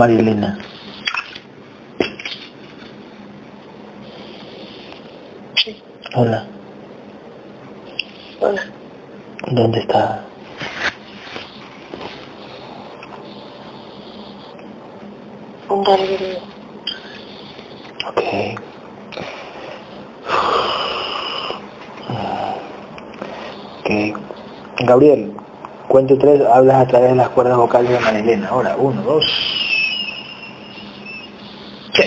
Marilena. Sí, Hola. hola. ¿Dónde está? Un barrio. Ok. Ok. Gabriel, cuento tres, hablas a través de las cuerdas vocales de Marilena. Ahora, uno, dos. Sí.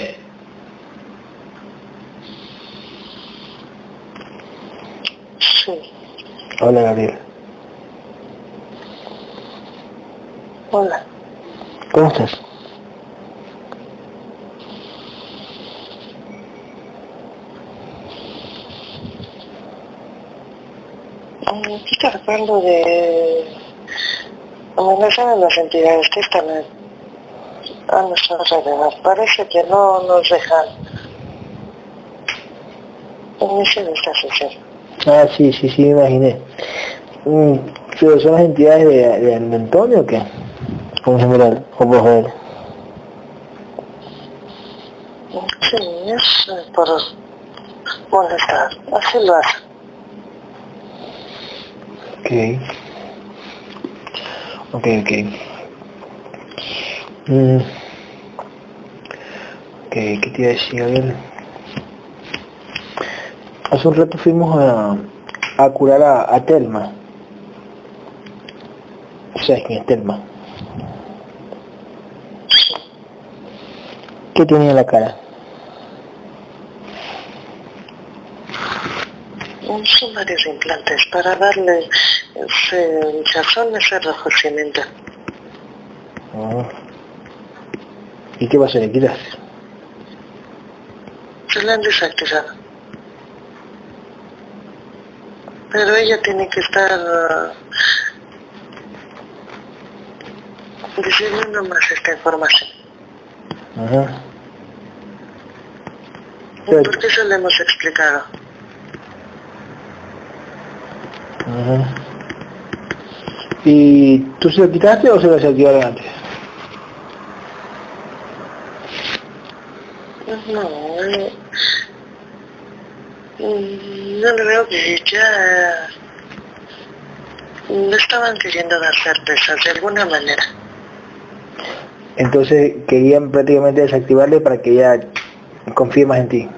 Sí, Hola, Gabriel. hola. ¿Cómo estás? Mm, Sí te recuerdo de... Me saben las entidades que están en- a nuestro alrededor. Parece que no nos dejan inicio de esta sesión. Ah, sí, sí, sí, me imaginé. Mm, ¿pero ¿Son las entidades de, de, Antonio o qué? ¿Cómo se mira? ¿O vos ver? Sí, es por molestar. Así lo hace. Ok. Ok, ok. Mm. Ok, ¿qué te iba a decir? A. Hace un rato fuimos a, a curar a, a Telma. ¿Sabes quién es Telma? ¿Qué tenía en la cara? Son varios implantes para darle ese hinchazón, ese rojocimiento. Ah. ¿Y qué pasa? ¿Le quitas? Se la han desactivado. Pero ella tiene que estar uh, recibiendo más esta información. Ajá. Pero- Porque eso le hemos explicado. Ajá. ¿Y tú se lo quitaste o se lo desactivaron antes? No, no, mm, no le veo que ya le estaban queriendo dar certezas de alguna manera. Entonces querían prácticamente desactivarle para que ella confíe más en ti.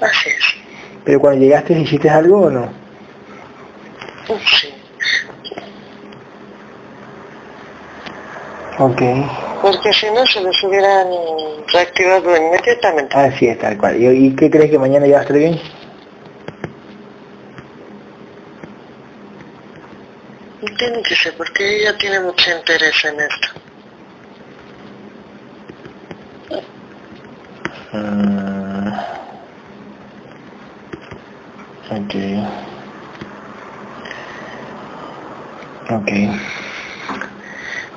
Así es. Pero cuando llegaste hiciste algo o no? Sí. Ok. Porque si no se los hubieran reactivado inmediatamente. Así es, tal cual. ¿Y, y qué crees que mañana ya va a estar bien? Tiene que ser, porque ella tiene mucho interés en esto. Mm. Ok. Ok.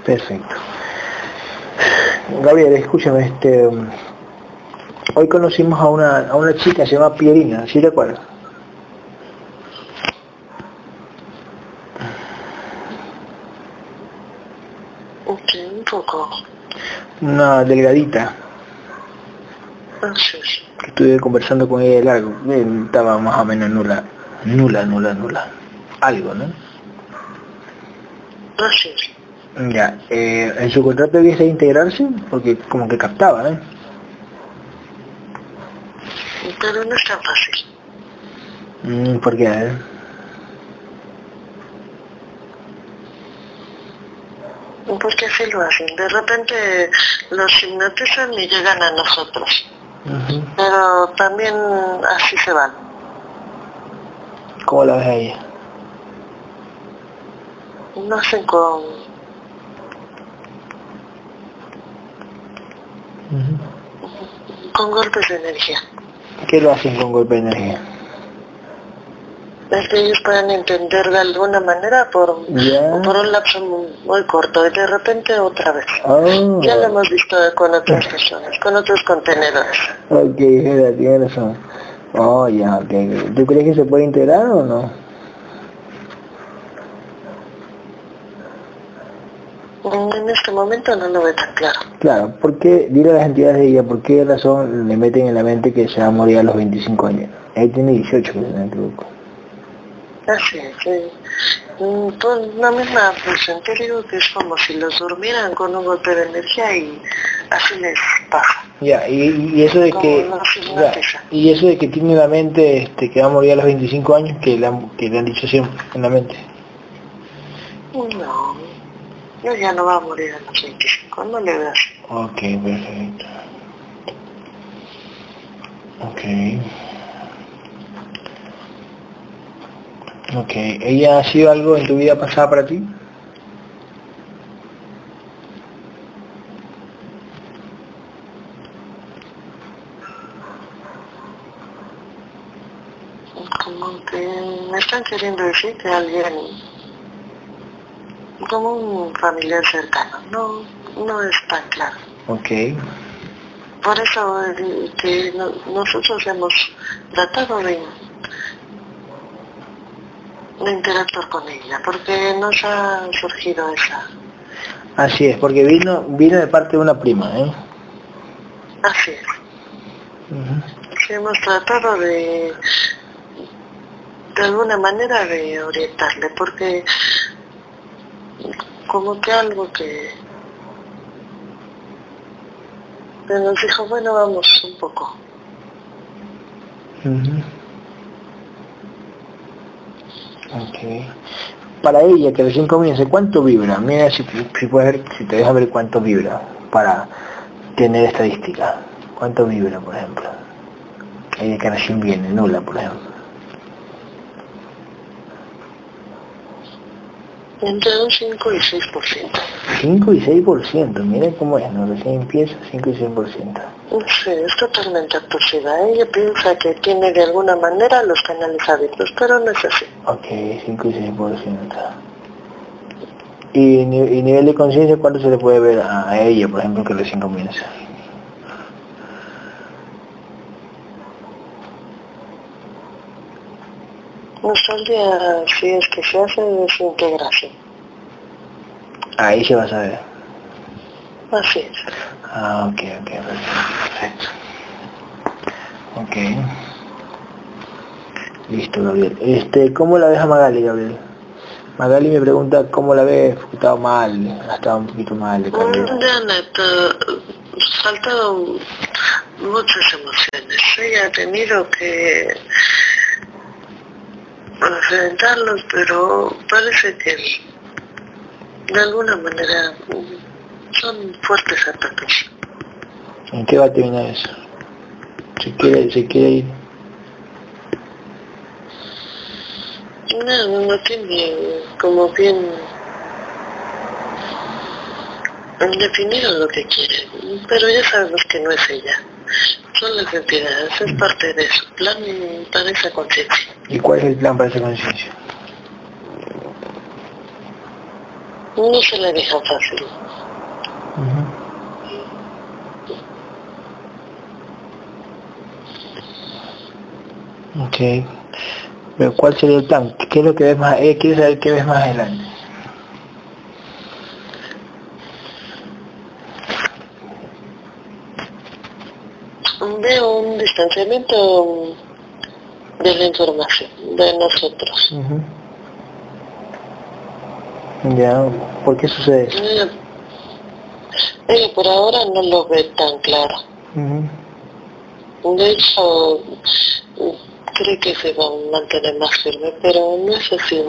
Perfecto. Gabriel, escúchame, este... Hoy conocimos a una, a una chica, se llama Pierina, ¿sí te acuerdas? Sí, un poco. Una delgadita, que estuve conversando con ella de largo, eh, estaba más o menos nula, nula, nula, nula, algo, ¿no? Así Ya, eh, en su contrato debía integrarse porque como que captaba, ¿eh? Pero no es tan fácil. Mm, ¿Por qué? Ver. Porque así lo hacen. De repente los hipnotizan y llegan a nosotros. Ujú. Pero también así se van. ¿Cómo la ves a ella? No hacen con, con golpes de energía. ¿Qué lo hacen con golpe de energía? Es que ellos pueden entender de alguna manera por, Ya. por un lapso muy, muy corto y de repente otra vez. Oh, Ya lo hemos visto con otras personas, con otros contenedores. ok, mira, tiene razón. Oh, ya, ok. ¿Tú crees que se puede integrar o no? En este momento no lo ve tan claro. Claro, ¿por qué, dile a las entidades de ella, por qué razón le meten en la mente que se va a morir a los 25 años? Él tiene 18, si no me equivoco. Así es, sí. Mm, Pues la misma presión, te digo que es como si los durmieran con un golpe de energía y así les pasa. Ya, y, y eso de Como que... ya, y eso de que tiene en la mente este, que va a morir a los 25 años, que le han, que le han dicho siempre en la mente. No, yo ya no va a morir a los 25, no le así. Ok, perfecto. Ok. Ok, ¿ella ha sido algo en tu vida pasada para ti? Como que me están queriendo decir que alguien, como un familiar cercano, no, no es tan claro. Ok. Por eso eh, que no- nosotros hemos tratado de, de interactuar con ella, porque nos ha surgido esa. Así es, porque vino vino de parte de una prima, ¿eh? Así es. Ujú. Sí, hemos tratado de, de alguna manera de orientarle, porque como que algo que, nos dijo, bueno, vamos un poco. Ok. Para ella, que recién comience, ¿cuánto vibra? Mira si, si puedes ver, si te deja ver cuánto vibra para tener estadística. ¿Cuánto vibra, por ejemplo? Ella que recién viene, nula, por ejemplo. Entre un 5 y 6%. 5 y 6%, miren cómo es, ¿no? Recién empieza 5 y 6%. Sí, es totalmente absortiva. Ella piensa que tiene de alguna manera los canales abiertos, pero no es así. Ok, 5 y 6%. ¿Y, y nivel de conciencia cuánto se le puede ver a ella, por ejemplo, que recién comienza? Día, si es que se hace, es integración. Ahí se va a saber. Así es. Ah, ok, ok, perfecto. Ok. Listo, Gabriel. Este, ¿cómo la ves a Magali, Gabriel? Magali me pregunta cómo la ves, porque estaba mal, ha estado un poquito mal de. Ya, neta, faltado muchas emociones. Ella ha tenido que enfrentarlos, pero parece que de alguna manera son fuertes ataques. ¿En qué va a terminar eso? ¿Se quiere, se quiere ir? No, no tiene como bien definido lo que quiere, pero ya sabemos que no es ella. Son las entidades, es parte de su plan para esa conciencia. ¿Y cuál es el plan para esa conciencia? No se la deja fácil. Ok. Pero ¿cuál sería el plan? ¿Qué es lo que ves más? Eh, quiere saber qué ves más adelante. Veo un distanciamiento de la información de nosotros. Ya, ¿por qué sucede eso? Ella, ella por ahora no lo ve tan claro. De hecho, cree que se va a mantener más firme, pero no es así.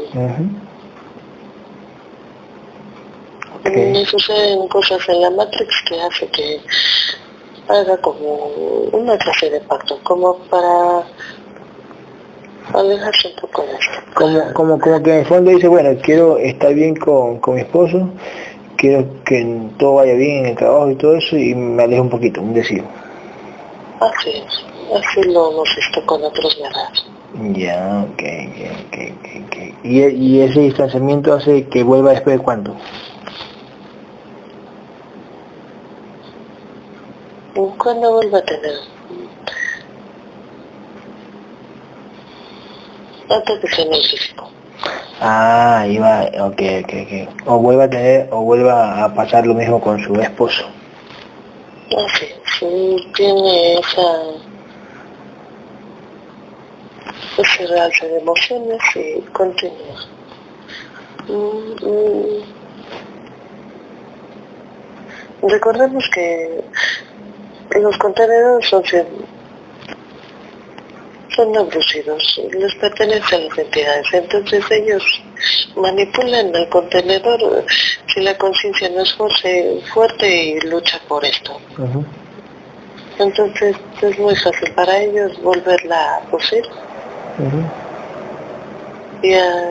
Me suceden cosas en la Matrix que hace que haga como una clase de pacto, como para alejarse un poco de esto. Como, como, como que en el fondo dice, bueno, quiero estar bien con, con mi esposo, quiero que todo vaya bien en el trabajo y todo eso, y me alejo un poquito, un decir. Así es, así lo hemos visto con otros guerreros. Ya, ok, ok, ok, ok, ok. ¿Y, ¿Y ese distanciamiento hace que vuelva después de cuánto? ¿Cuándo vuelva a tener? Antes de ser el físico. Ah, iba, ok, ok, ok. O vuelva a tener, o vuelva a pasar lo mismo con su esposo. Así, sí, tiene esa, ese realce de emociones y continúa. Mm, mm. Recordemos que los contenedores son son abusivos, les pertenecen a las entidades. Entonces ellos manipulan el contenedor si la conciencia no es fuerte, y lucha por esto. Entonces es muy fácil para ellos volverla a poseer y a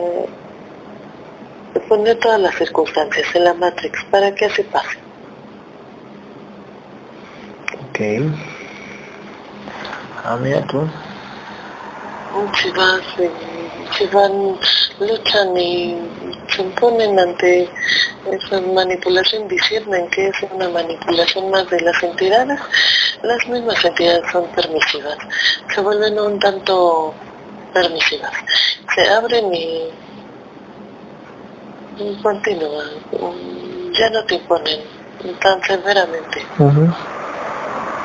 poner todas las circunstancias en la Matrix para que así pase. Ok. Ah, mira tú. Si van, luchan y se imponen ante esa manipulación, disciernen que es una manipulación más de las entidades, las mismas entidades son permisivas, se vuelven un tanto permisivas, se abren y, continúan, ya no te imponen tan severamente.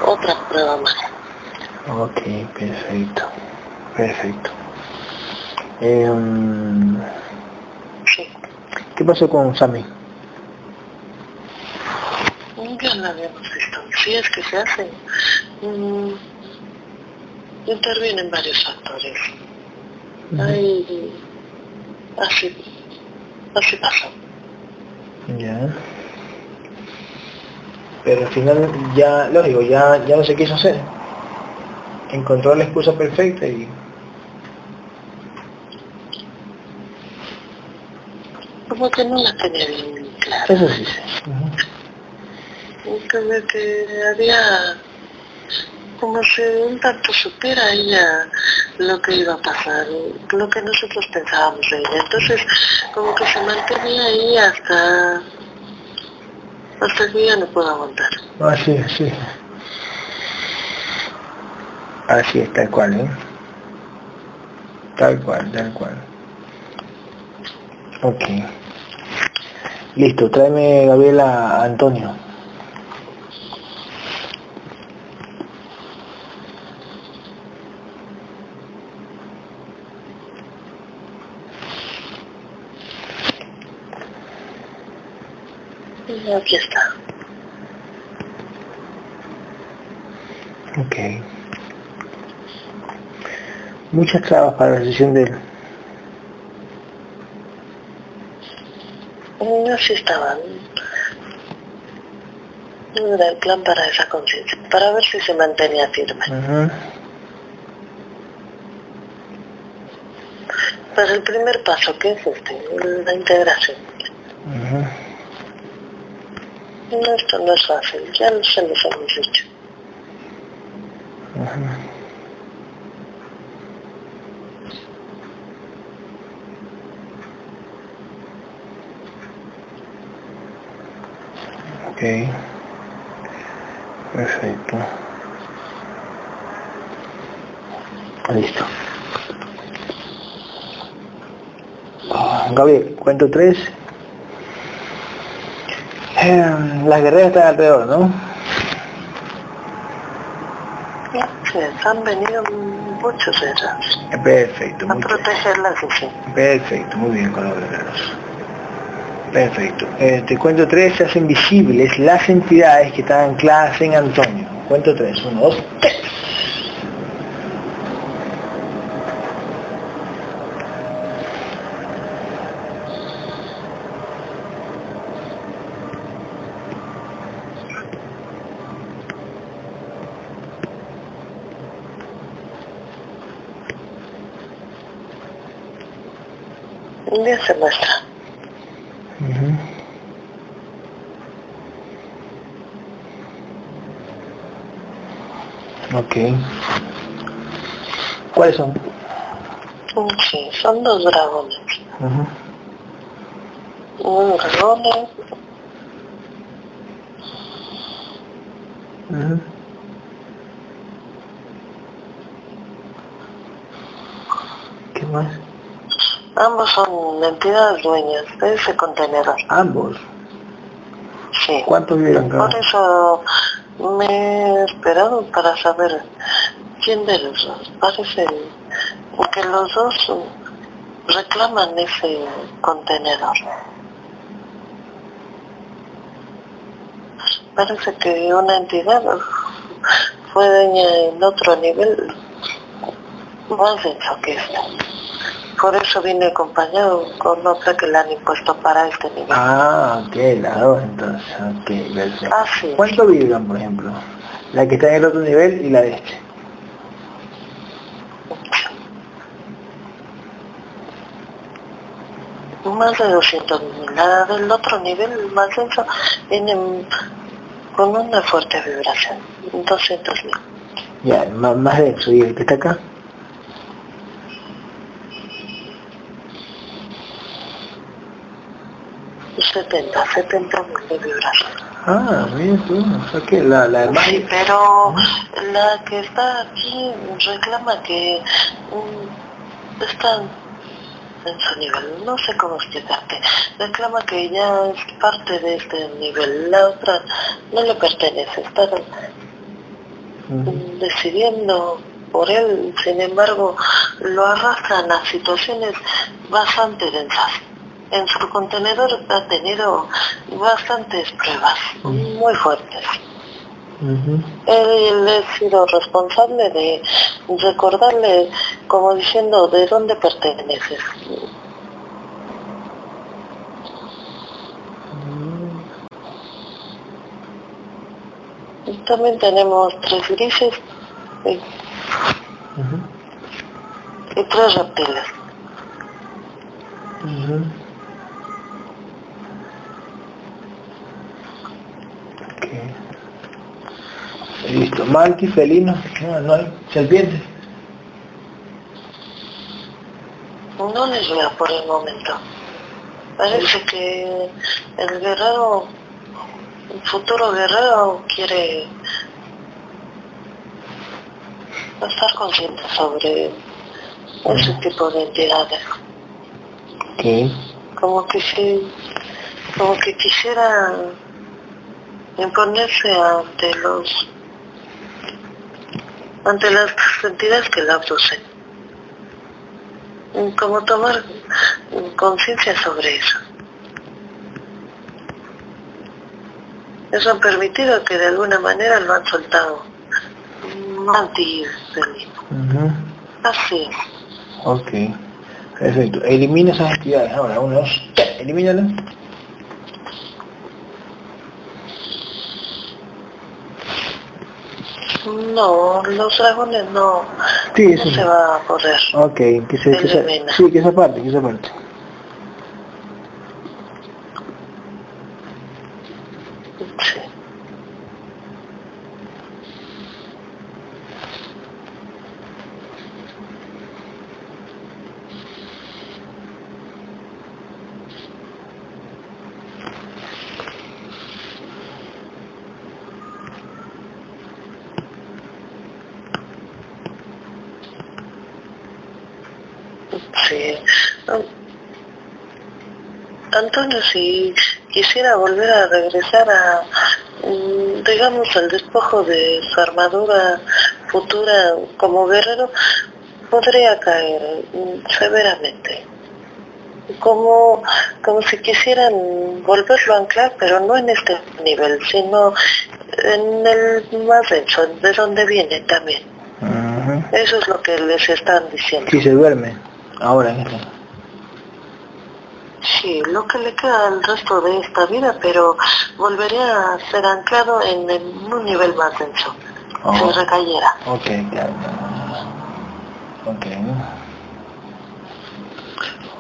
Otra prueba más. Ok, perfecto. Perfecto. Eh, ¿Qué pasó con Sammy? Ya lo habíamos visto. Si es que se hace, mm, intervienen varios factores. Ahí, así, así pasó. Ya. Pero al final ya, lógico, ya, ya no se quiso hacer. Encontró la excusa perfecta y como que no la tenía bien clara. Eso sí. Como que había, como si un tanto supiera ella lo que iba a pasar, lo que nosotros pensábamos de ella. Entonces, como que se mantenía ahí hasta, hasta que ya no puedo aguantar. Así, así. Así es, tal cual, ¿eh? Tal cual, tal cual. Ok. Listo, tráeme Gabriela Antonio. Aquí está. Ok. Muchas trabas para la decisión de él. así estaban. No era el plan para esa conciencia, para ver si se mantenía firme. Para el primer paso, que es este? La integración. Esto no es fácil, ya se los hemos dicho. Ok. Perfecto. Listo. Ah, Gabriel, cuento tres. Eh, las guerreras están alrededor, ¿no? Sí, han venido muchos de ellas. Perfecto. A protegerlas, sí. Perfecto, muy bien con los guerreros. Perfecto. Eh, te cuento tres, se hacen visibles las entidades que están ancladas en Antonio. Cuento tres, uno, dos, tres. Día se muestra. Ok. ¿Cuáles son? Sí, son dos dragones. Un dragón. ¿Qué más? Ambos son son entidades dueñas de ese contenedor. Ambos. Sí. ¿Cuántos cada Por eso me he esperado para saber quién de los dos. Parece que los dos reclaman ese contenedor. Parece que una entidad fue dueña en otro nivel más denso que esta. Por eso vine acompañado con otra que le han impuesto para este nivel. Ah, ok, la dos entonces, ok, perfecto. Ah, sí. ¿Cuánto vibran, por ejemplo? La que está en el otro nivel y la de este. Más de 200 mil. La del otro nivel más denso viene con una fuerte vibración. 200 mil. Ya, más, más de eso. ¿Y el que está acá? Setenta 70 mil de vibración. Ah, mira tú, o sea que la, la. Sí, pero la que está aquí reclama que mm, está en su nivel, no sé cómo explicarte, reclama que ya es parte de este nivel, la otra no le pertenece, está decidiendo por él, sin embargo, lo arrastran a situaciones bastante densas. En su contenedor ha tenido bastantes pruebas, muy fuertes. Ujú. Él ha sido responsable de recordarle, como diciendo, de dónde perteneces. También tenemos tres grises y, y tres reptiles. Ujú. Ok. Listo. Malti, felino, no, no hay. Serpiente. No les veo por el momento. Parece que el guerrero, el futuro guerrero quiere estar consciente sobre ese tipo de entidades. Ok. Como que si, como que quisiera imponerse ante los, ante las entidades que la abducen. Como tomar conciencia sobre eso. Eso ha permitido que de alguna manera lo han soltado. Manti Ujú. Así es. Ok. Perfecto. Elimina esas entidades ahora. Uno, dos. ya, Elimínalas. No, los dragones no, Sí, no eso se va a poder. Ok, que se, que se, sí, que esa parte, que esa parte. Sí. Sí. Antonio, si quisiera volver a regresar a, mm, digamos, al despojo de su armadura futura como guerrero, podría caer mm, severamente. Como, como si quisieran volverlo a anclar, pero no en este nivel, sino en el más denso, de donde viene también. Eso es lo que les están diciendo. Sí, se duerme. Ahora esta. Sí, lo que le queda al resto de esta vida, pero volvería a ser anclado en, en un nivel más denso. Oh. Se recayera. Ok, claro. Ok.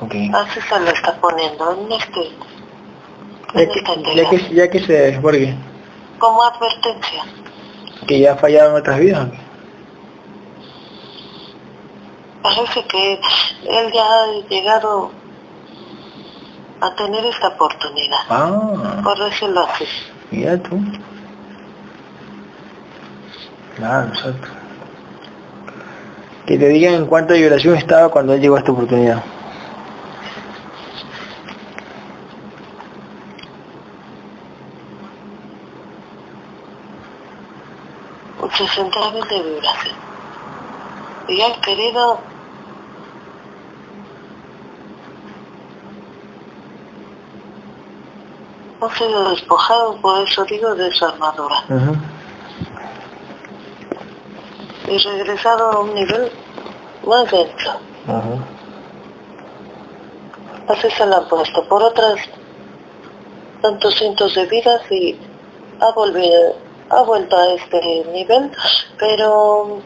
Ok. Así se lo está poniendo en este, Ya que, esta ya que, ya que se desborgue, Como advertencia. que ya ha fallado en otras vidas. Parece que él ya ha llegado a tener esta oportunidad. Ah. Por decirlo así. Mira tú. Claro, exacto. Que te digan en cuánta vibración estaba cuando llegó a esta oportunidad. centavos de vibración. Y han querido han sido despojados, por eso digo, de su armadura. Y regresado a un nivel más denso. Así se lo han puesto por otras tantos cientos de vidas y ha, volvido, ha vuelto a este nivel, pero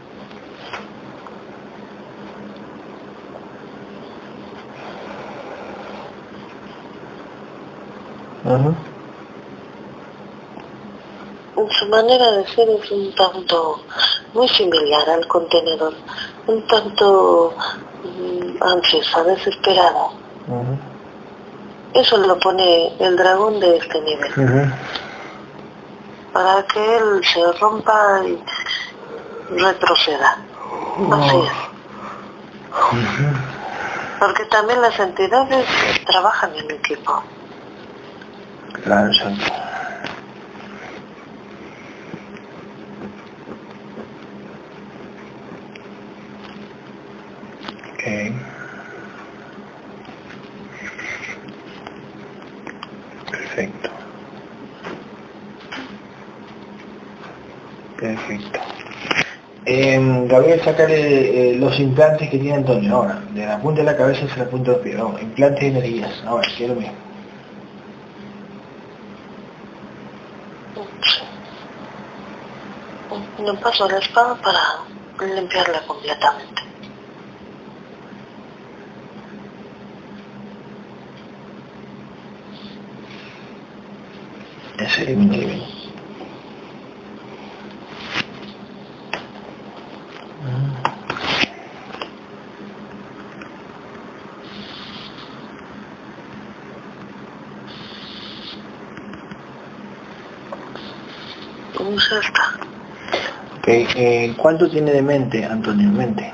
Su manera de ser es un tanto muy similar al contenedor, un tanto mm, ansiosa, desesperada. Eso lo pone el dragón de este nivel. Para que él se rompa y retroceda. Así es. Porque también las entidades trabajan en equipo. Claro, exacto. Okay. Perfecto. Perfecto. Eh, Gabriel, sacarle los implantes que tiene Antonio ahora, de la punta de la cabeza hacia la punta del pie. Vamos, implantes de energías. Ahora, quiero lo mismo. No paso la espada para limpiarla completamente. Ese elimina, elimina. ¿Cómo es esta? Okay. Eh, ¿Cuánto tiene de mente, Antonio, mente?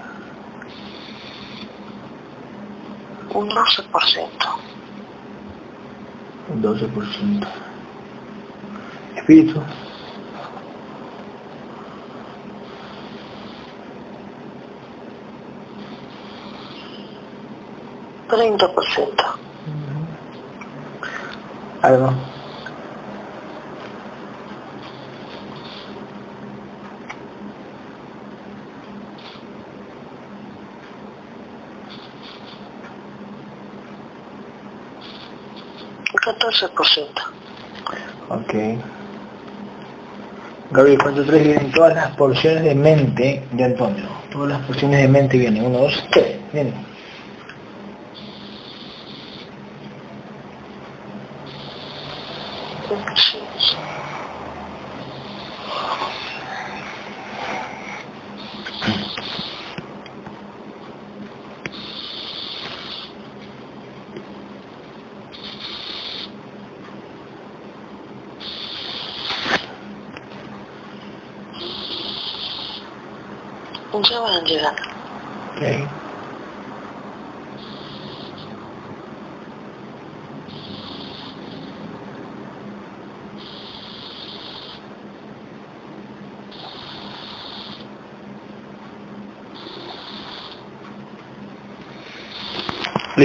Un 12%. Un 12%. Espíritu. Treinta por ciento. Algo. Catorce por ciento. Ok. Gabriel, cuando tres vienen todas las porciones de mente de Antonio. Todas las porciones de mente vienen. Uno, dos, tres. Vienen. Ya van llegando. Ok.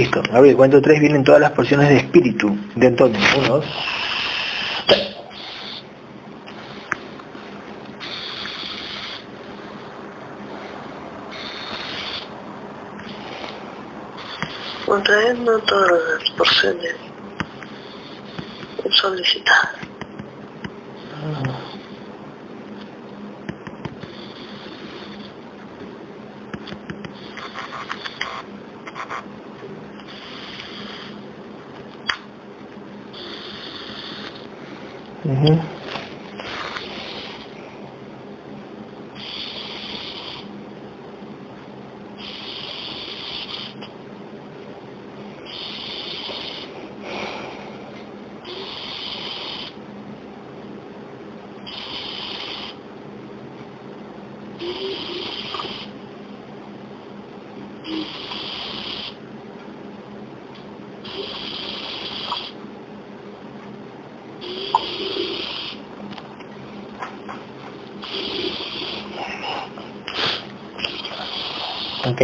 Listo. Gabriel, cuento tres vienen todas las porciones de espíritu de Antonio. Uno, dos, tres. contrayendo todas las porciones solicitadas. here.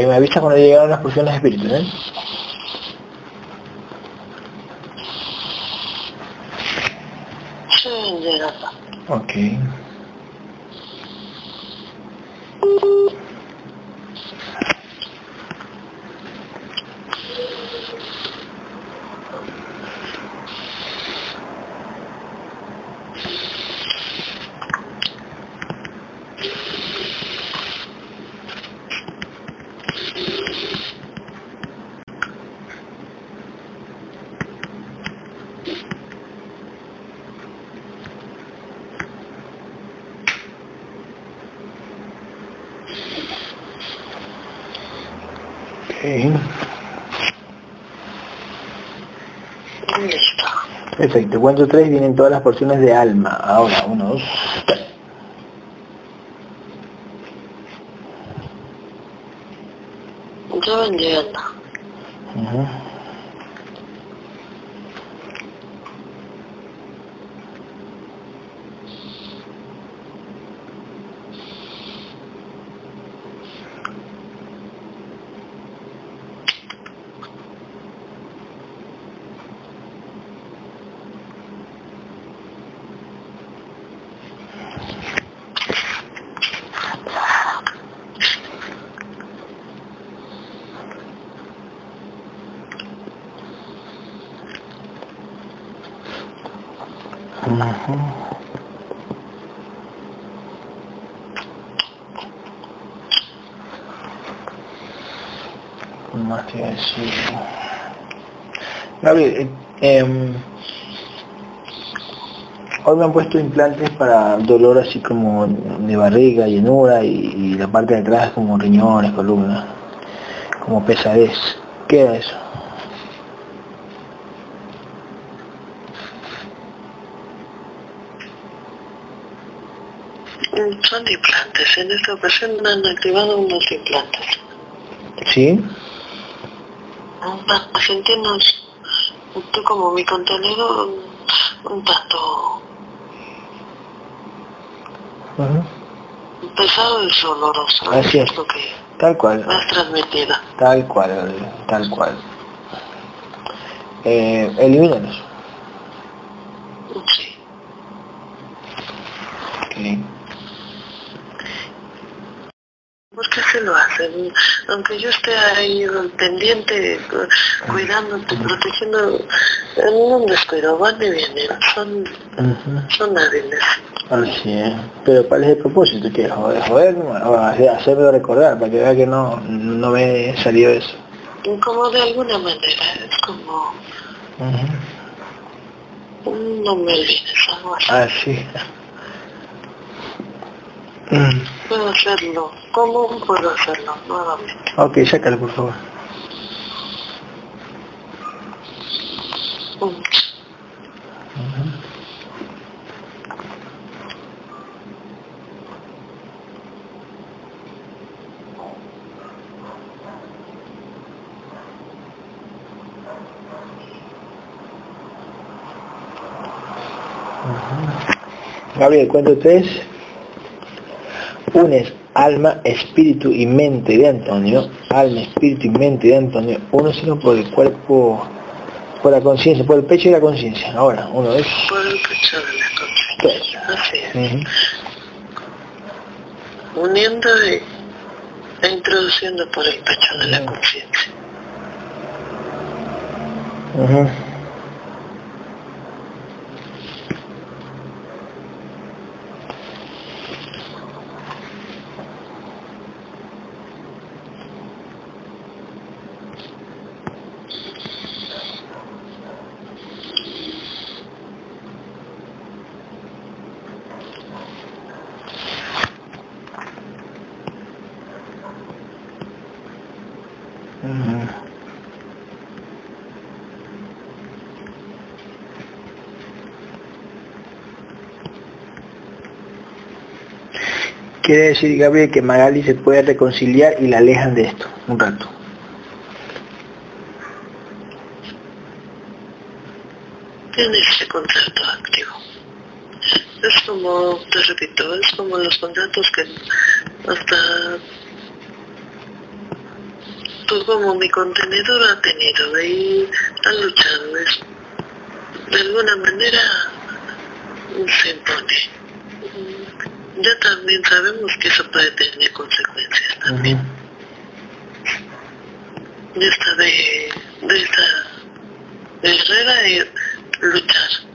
Me avisa cuando llegaron las porciones de espíritu, ¿eh? Sí. Ok. Listo. Perfecto. Cuento tres vienen todas las porciones de alma. Ahora, uno, dos, tres. Ya van llegando. Ujú. Ujú. ¿Qué más a decir? Gabriel, eh, em, hoy me han puesto implantes para dolor así como de barriga, llenura y, y la parte de atrás como riñones, columna, como pesadez. ¿Qué era eso? Mm, Son implantes. En esta ocasión han activado unos implantes. ¿Sí? Para sentirnos, tú como mi contenedor, un tanto Ujú. pesado y doloroso. Así es. Lo que Tal cual. me has transmitido. Tal cual, tal cual. Eh, elimínalos. Sí. Ok. ¿Por qué se lo hacen? Aunque yo esté ahí pendiente, cu- cuidándote, protegiendo, en un descuido, van y vienen, son, son hábiles. Así es. Pero ¿cuál es el propósito? ¿Qué? Joder, joder, o hacer- hacerme recordar para que vea que no, no me salió eso. Como de alguna manera, es como, Ujú. un no me olvides, algo así. Así. Mm. Puedo hacerlo, ¿cómo puedo hacerlo nuevamente? Ok, sácalo por favor. Mm. Gabriel, cuento tres. Alma, espíritu y mente de Antonio. Alma, espíritu y mente de Antonio. Uno sino por el cuerpo, por la conciencia, por el pecho y la conciencia. Ahora, uno, dos, Por el pecho de la conciencia, así es. Uniendo e introduciendo por el pecho de la conciencia. Ujú. Quiere decir, Gabriel, que Magali se puede reconciliar y la alejan de esto un rato. Tiene ese contrato activo. Es como, te repito, es como los contratos que hasta tú como mi contenedor ha tenido y ha luchado. de alguna manera se impone. Ya también sabemos que eso puede tener consecuencias también. De esta de, de esta guerrera y luchar.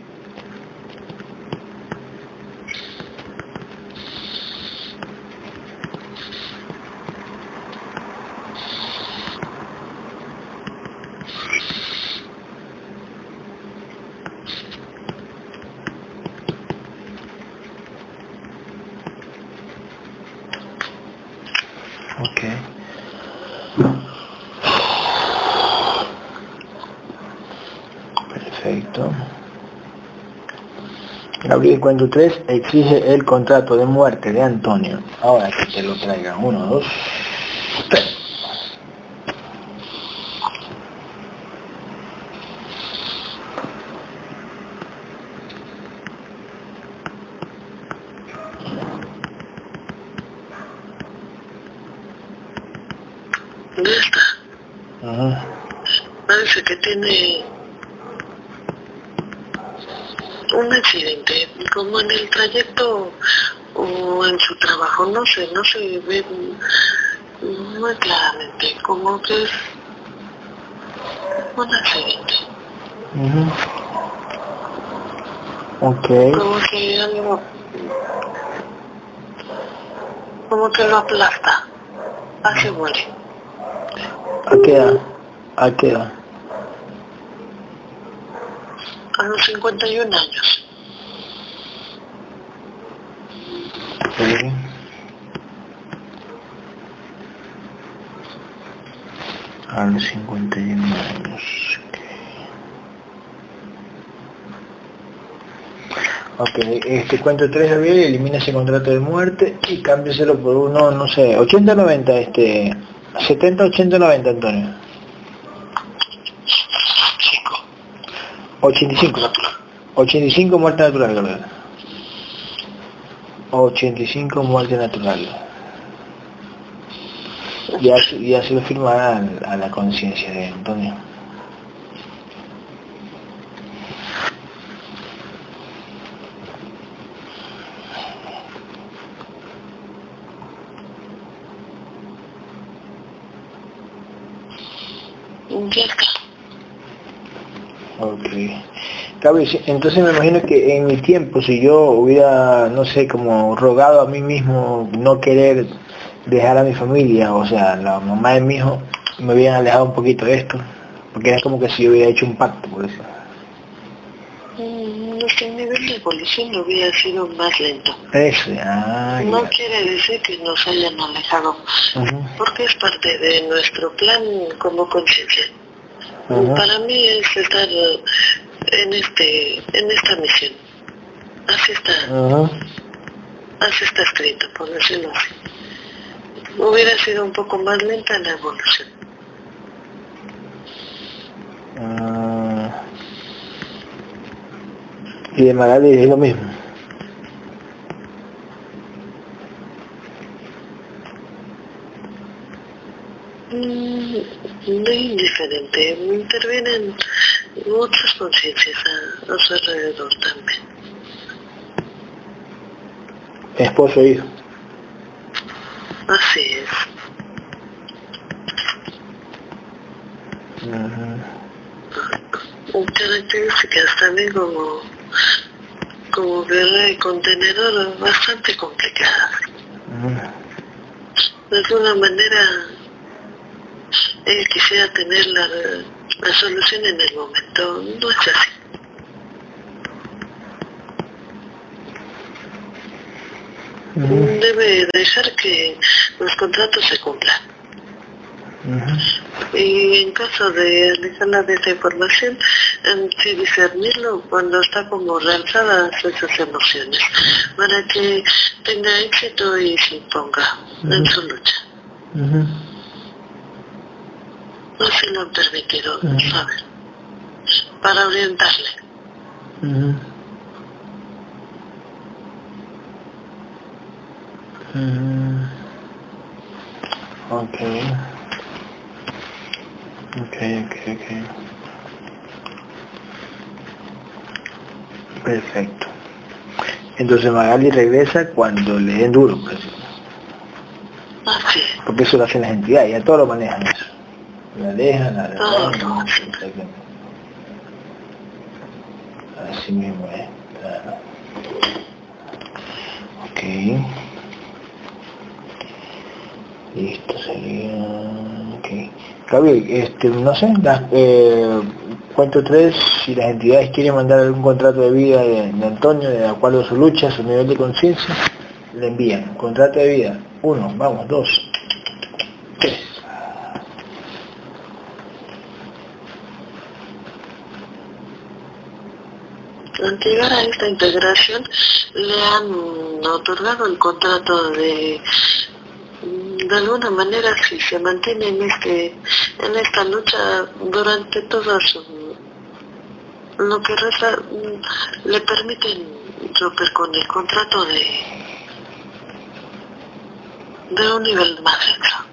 Gabriel 3 exige el contrato de muerte de Antonio. Ahora que te lo traigan. Uno, dos, tres. Parece que tiene un accidente, como en el trayecto o en su trabajo, no sé, no se ve muy claramente, como que es un accidente. Okay. Como que algo, como que lo aplasta, hace muere. ¿A qué edad? ¿A qué edad? A los 51 años. A los 51 años. Ok, este cuento 3 de abril, elimina ese contrato de muerte y cámbieselo por uno, no sé, 80-90, este, 70-80-90, Antonio. 85. 85 muerte natural, ¿verdad? 85 muerte natural. Ya, ya se lo firmará a la conciencia de Antonio. Ok. Entonces me imagino que en mi tiempo, si yo hubiera, no sé, como rogado a mí mismo no querer dejar a mi familia, o sea, la mamá de mi hijo, me hubieran alejado un poquito de esto, porque era como que si yo hubiera hecho un pacto por eso. Mm, nivel de evolución hubiera sido más lento. Eso, ah, no quiere decir que nos hayan alejado, porque es parte de nuestro plan como conciencia. Para mí es estar en este en esta misión. Así está. Así está escrito, por decirlo así. Hubiera sido un poco más lenta la evolución. Ah. y de Magali es lo mismo. Mm, muy indiferente. Intervienen muchas conciencias a, su alrededor también. Esposo e hijo. Así es. Características también como, como guerra y contenedor bastante complicadas. De alguna manera él quisiera tener la, la solución en el momento. No es así. Debe dejar que los contratos se cumplan. Y en caso de alejarla de esa información, sí discernirlo cuando está como realzadas esas emociones, para que tenga éxito y se imponga en su lucha no se lo han permitido saber para orientarle. Ok. Ok, ok, ok. Perfecto. Entonces Magali regresa cuando le den duro, pues. Es. porque eso lo hacen las entidades, ya todo lo manejan eso. La dejan, la exactamente. Así mismo es, claro. Ok. Listo, sería... Ok. Gabriel, este, no sé, eh, cuento tres, si las entidades quieren mandar algún contrato de vida de, de Antonio, de acuerdo a su lucha, su nivel de conciencia, le envían. Contrato de vida, uno, vamos, dos, tres. Llegar a esta integración le han otorgado el contrato de de alguna manera si se mantiene en este en esta lucha durante todo su lo que mm, le permiten romper con el contrato de de un nivel más denso.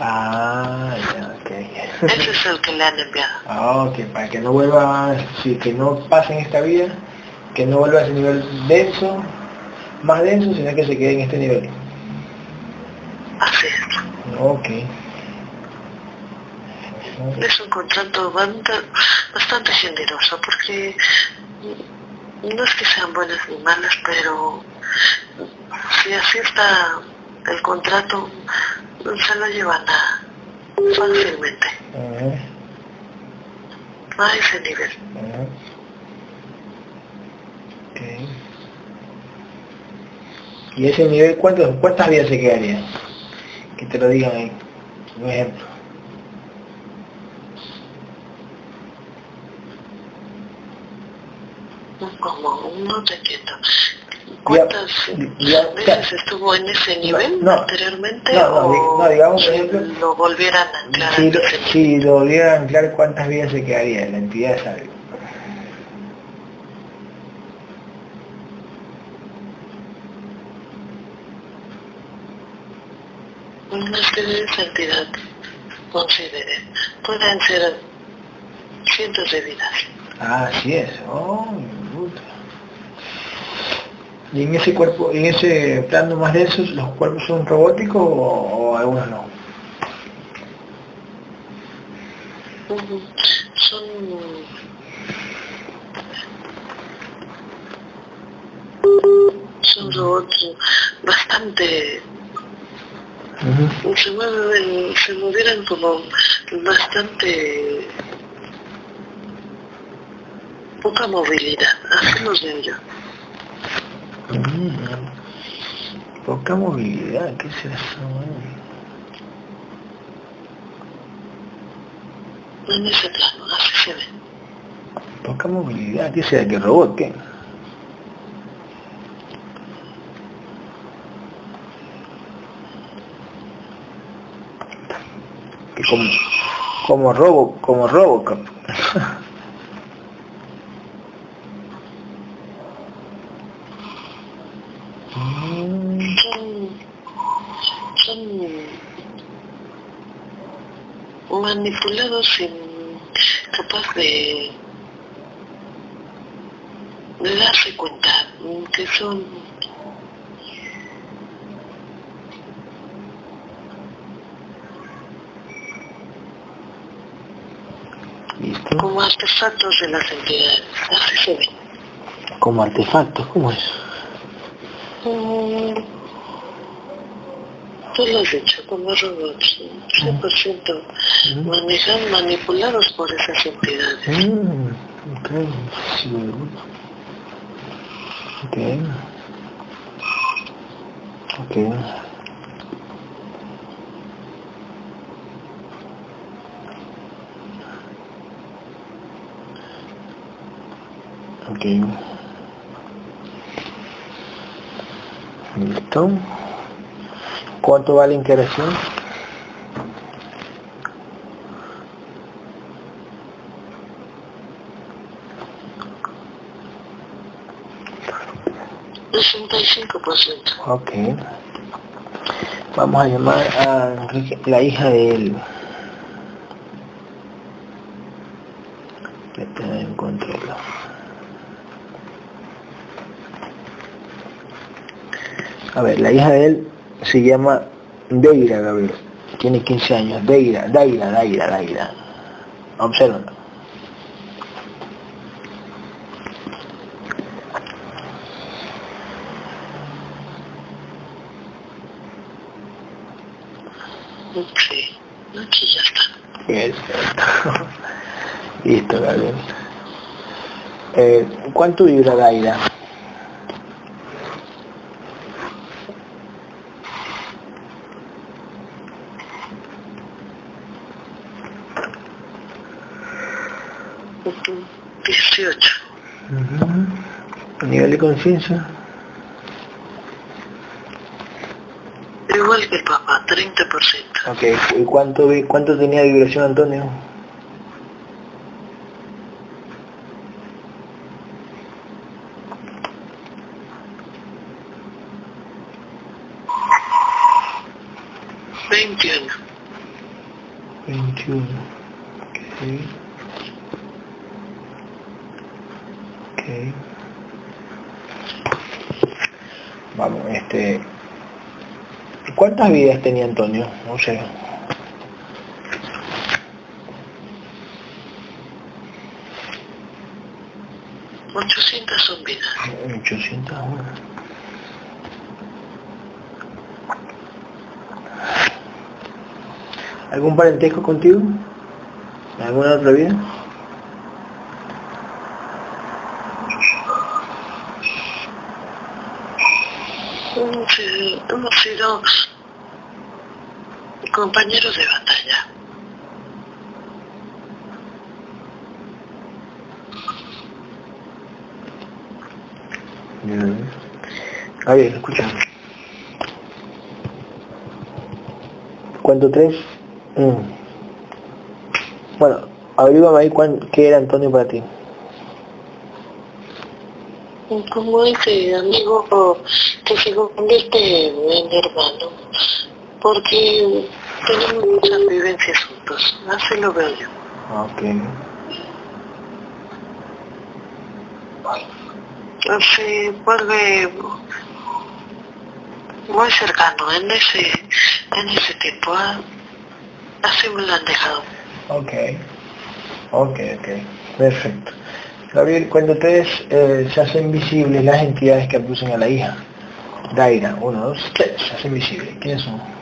Ah, ya, ok. Ese es el que le han enviado. Ah, ok, para que no vuelva, sí, que no pase en esta vida, que no vuelva a ese nivel denso, más denso, sino que se quede en este nivel. Así es. Ok. Es un contrato bastante, bastante generoso porque no es que sean buenas ni malas, pero si así está el contrato, se lo llevan a fácilmente Ujú, a ese nivel. ¿Y ese nivel cuántos, cuántas vidas se quedaría? Que te lo digan ahí, un ejemplo. Como no te entiendo. ¿Cuántas ya, veces estuvo en ese nivel no, anteriormente no, digamos, por si ejemplo, lo volvieran a anclar Si, en lo- si lo volvieran a anclar, ¿cuántas vidas se quedaría? La entidad sabe. Unas que esa entidad considere. Pueden ser cientos de vidas. Ah, así es. Oh. ¿Y en ese cuerpo, en ese plano más denso, los cuerpos son robóticos o, o algunos no? Son son robots bastante se mueven se movieran como bastante poca movilidad así los veo yo Mm. Poca movilidad, ¿qué es eso? en ese plano así se ven Poca movilidad, ¿qué será? ¿Qué robot? ¿Qué? Que como, como robo, como Robocop. Son manipulados sin capaz de de darse cuenta que son ¿Listo? como artefactos de las entidades así se ven Como artefactos, ¿cómo es? Mm, Has dicho, como robots, 100% manejan, manipulados por esas entidades. Mm, ok, sí, ok. Ok. Ok. Listo. ¿Cuánto vale la integración? El 65%. Ok. Vamos a llamar a Enrique- la hija de él. controlo. A ver, la hija de él se llama Deira, Gabriel. Tiene 15 años. Deira, Daira, Daira, Daira. Observa. Sí, aquí ya está. Listo, Gabriel. Eh, ¿Cuánto vibra Daira? Ujú, 18. A nivel de conciencia. Igual que el papá, 30%. Ok. ¿Y cuánto, cuánto tenía de vibración Antonio? Veintiuno. 21. Ok. Ok. Vamos, este... ¿Cuántas vidas tenía Antonio? No sé. Ochocientas son vidas. 801. ¿Algún parentesco contigo? ¿En alguna otra vida? Hemos sido, hemos sido compañeros de batalla. Bien. A ver, escucha. ¿Cuánto tres? Mm. Bueno, averígame ahí cuán, qué era Antonio para ti. Como ese amigo que se convierte en hermano, porque tenemos muchas vivencias juntos, así lo veo yo. Ok. Se vuelve muy cercano en ese, en ese tiempo, ¿ah? así me lo han dejado. Ok. Ok, ok. Perfecto. Gabriel, cuando ustedes eh, se hacen visibles las entidades que acusan a la hija, Daira, uno, dos, tres, se hacen visibles. ¿Quiénes son?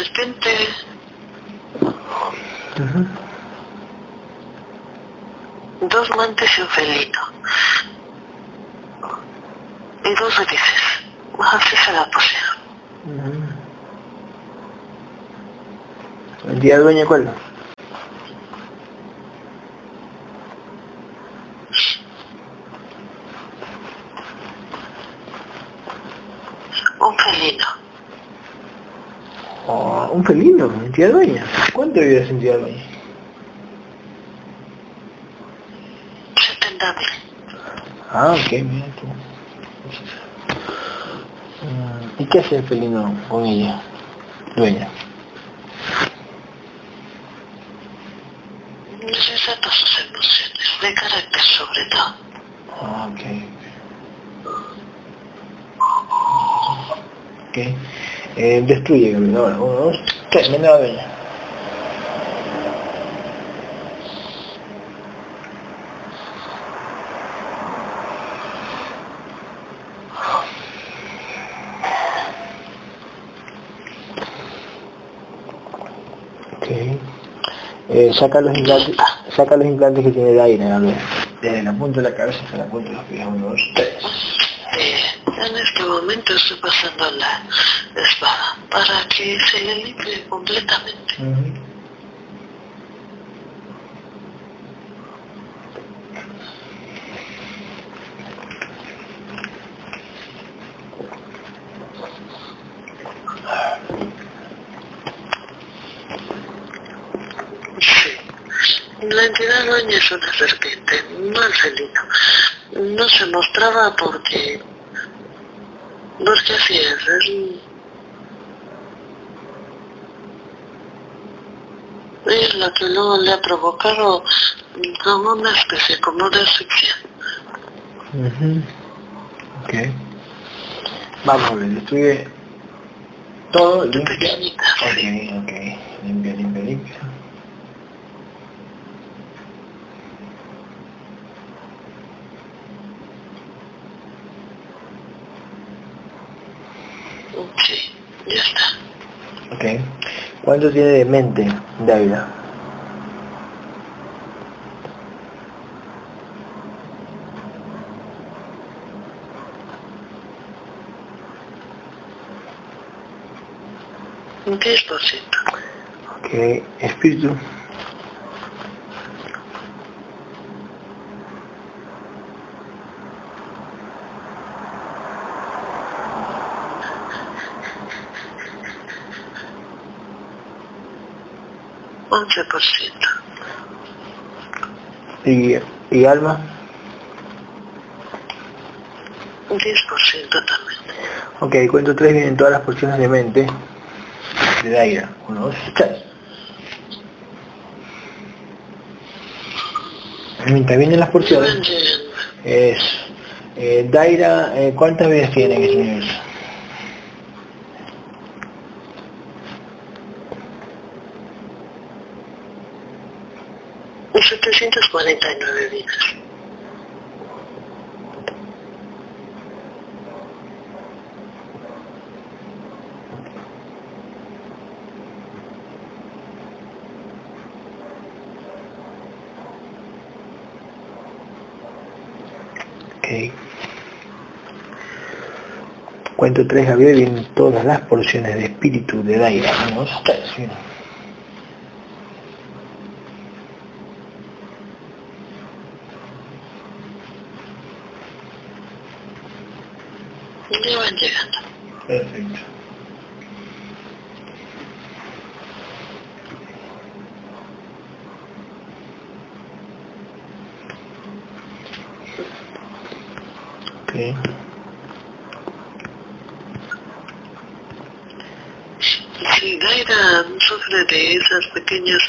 Es una serpiente, dos mantes y un felino. Y dos grises. Así se la pusieron. ¿El día cuál? Un felino. Oh, un felino, entidad dueña. ¿Cuánto vive esa entidad dueña? 70 mil. Ah, ok, mira tú. Mm, ¿Y qué hace el felino con ella? Dueña. Necesita sus emociones, de carácter sobre todo. Ah, ok. Ok. Eh, destruye, Gabriel. Uno, dos, tres, ven a la dueña. Ok. Eh, saca los implantes, saca los implantes que tiene Gabriel. Desde la punta de la cabeza hasta la punta de los pies. Uno, dos, tres. En este momento estoy pasando la espada para que se le limpie completamente. Sí. La entidad dueña es una serpiente, no el. No se mostraba porque... Porque así es. es- es la que luego le ha provocado como una especie como de asfixia. Ujú. Ok. Vamos a ver, estuve todo sí. Ok, ok. Limpia, limpia, limpia. Sí, ya está. Ok. ¿Cuánto tiene de mente Daira? Un 10%. Ok. Espíritu. Once por ciento. Y, y alma. Un 10% también. Ok, cuento tres vienen todas las porciones de mente de Daira. Uno, dos, tres. Mientras vienen las porciones, es eh, Daira, eh, ¿cuántas vidas tiene en ese universo? Y 749 vidas. Ok. Cuento tres, Gabriel, vienen todas las porciones de espíritu de Daira. Uno. Llegando. Perfecto. Ok. Si Daira sufre de esas pequeñas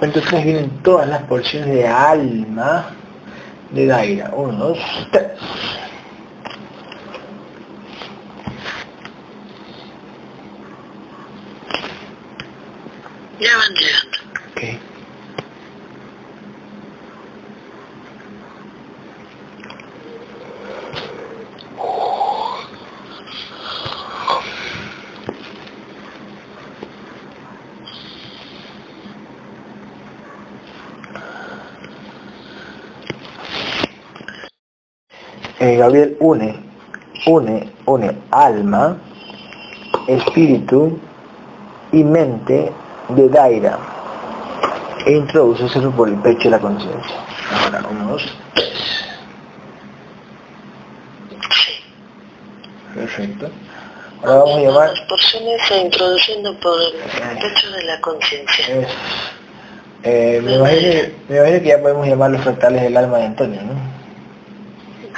cuento tres vienen todas las porciones de alma de Daira. Uno, dos, tres. Gabriel une, une, une alma, espíritu y mente de Daira e introduce eso por el pecho de la conciencia. Ahora, unos tres. Sí. Perfecto. Ahora vamos a llamar... Las porciones se introduciendo por el pecho de la conciencia. eh, me, imagino, que- me imagino que ya podemos llamar los fractales del alma de Antonio, ¿no?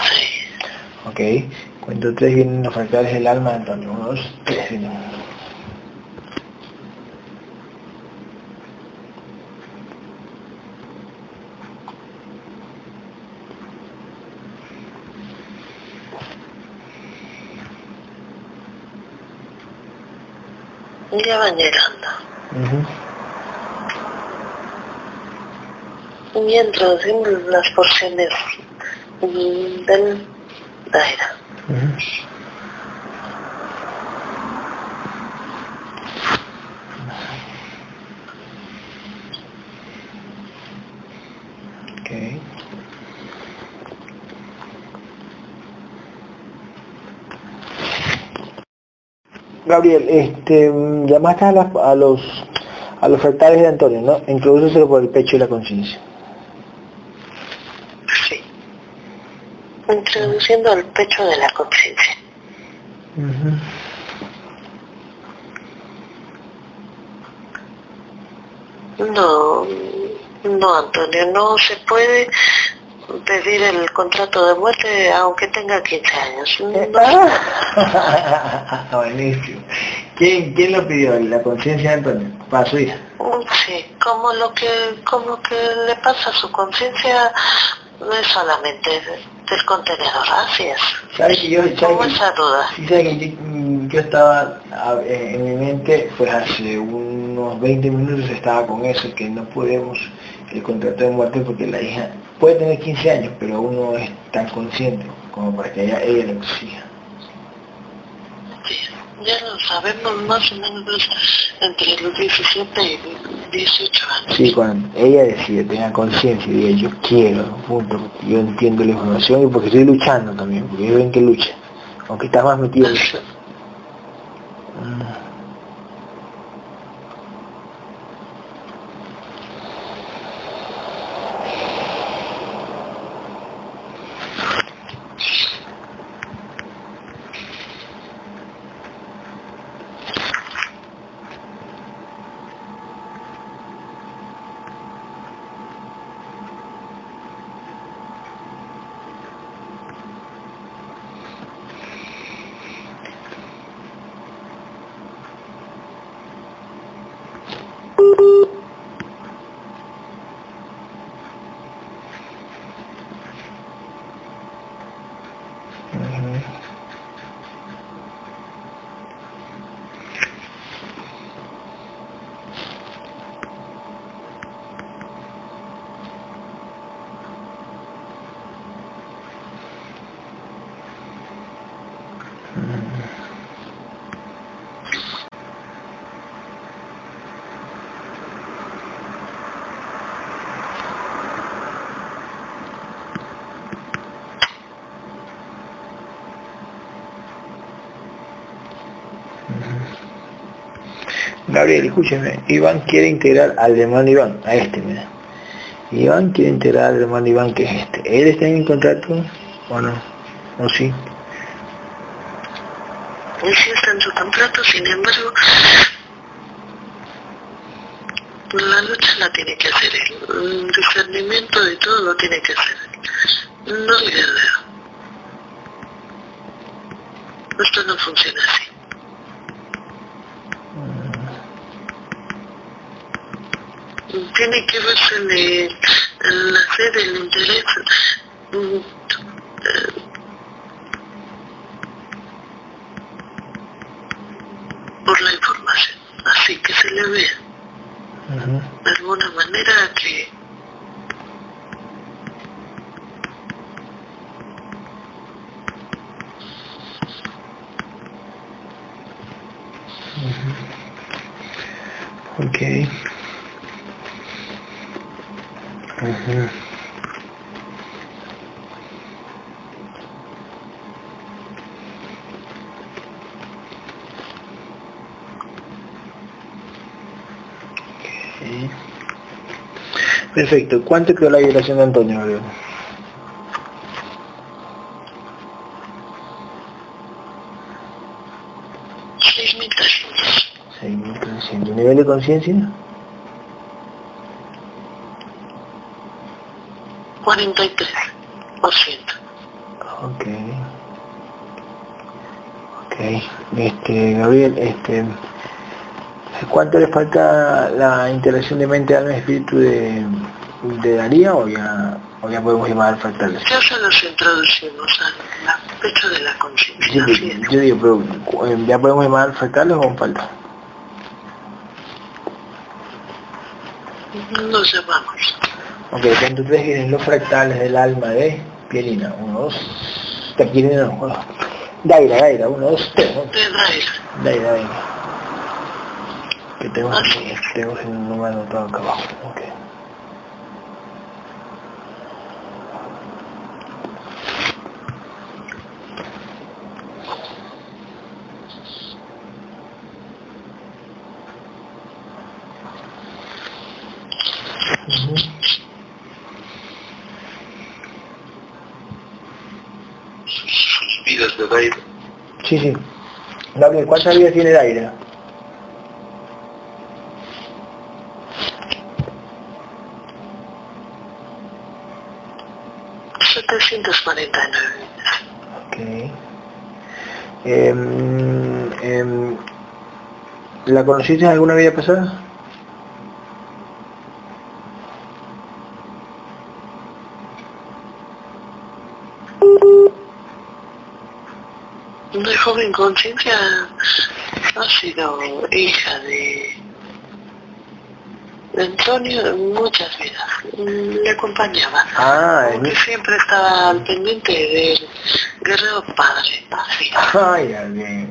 Sí. Ok. Cuento tres vienen los fractales del alma Antonio. Uno, dos, tres. vienen. Ya van llegando. Y introducimos las porciones mm, Gabriel, este, llamaste a, las- a los a los fractales de Antonio, ¿no? Introduceselo por el pecho y la conciencia. Sí. Introduciendo el pecho de la conciencia. No, no, Antonio, no se puede pedir el contrato de muerte aunque tenga 15 años. Buenísimo. ¿Quién, ¿Quién lo pidió? ¿La conciencia de Antonio? ¿Para su hija? Sí, como lo que, como que le pasa a su conciencia no es solamente del contenedor, así es. ¿Sabes que yo, ¿Cómo esa duda? Sí, que yo, mm, yo estaba en mi mente, pues hace unos 20 minutos estaba con eso, que no podemos el contrato de muerte porque la hija puede tener 15 años, pero aún no es tan consciente como para que ella, ella lo exija. Ya lo sabemos más o menos entre los 17 y 18 años. Sí, cuando ella decide, tenga conciencia y diga yo quiero, punto, yo entiendo la información y porque estoy luchando también, porque yo ven que lucha, aunque estás más metido en. Gabriel, escúcheme, Iván quiere integrar al hermano Iván, a este, mira. Iván quiere integrar al hermano Iván, que es este. ¿Él está en contrato o no? ¿O sí? Él sí está en su contrato, sin embargo, la lucha la tiene que hacer él. El discernimiento de todo lo tiene que hacer él. No le. Esto no funciona así. Tiene que verse en, el, la sede, el interés mm, eh, por la información, así que se le ve de alguna manera que Okay. Perfecto. ¿Cuánto quedó la vibración de Antonio? A ver. 6.300. 6.300. ¿Nivel de conciencia? 43%. Ok. Ok. Este, Gabriel, este, ¿cuánto le falta la interacción de mente, alma y espíritu de, de Daría o ya, o ya podemos llamar fractales? Ya se los introducimos al pecho de la conciencia. Sí, yo digo, pero eh, ¿ya podemos llamar fractales o falta? Nos llamamos. Ok, ustedes vienen los fractales del alma de Pielina, uno, dos, te Pielina no, uno, Daira, Daira, uno, dos, tres, ¿no? De Daira. Daira, venga. Que tengo, aquí, tengo un número anotado acá abajo, ok. del aire. Sí, sí. Gabriel, ¿cuántas vidas tiene el aire? Ok. Em, em, ¿La conociste en alguna vida pasada? Una joven conciencia ha sido hija de, de Antonio en muchas vidas. Le acompañaba. Ah, en- Porque siempre estaba al pendiente del guerrero padre. Así. Ay, Gabriel.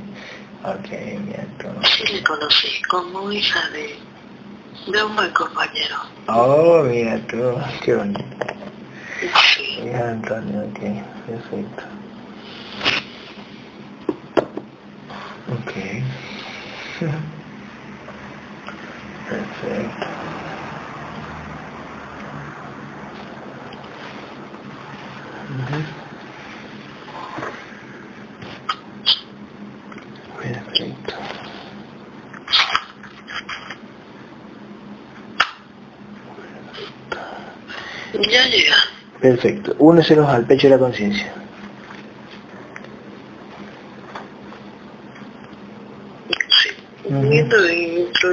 Ok, bien. Sí le conocí como hija de, de un buen compañero. Oh, mira tú, qué bonito. Sí. De Antonio, ok, perfecto. Ok. Perfecto. Perfecto. Ya llega. Perfecto. Úneselos al pecho de la conciencia.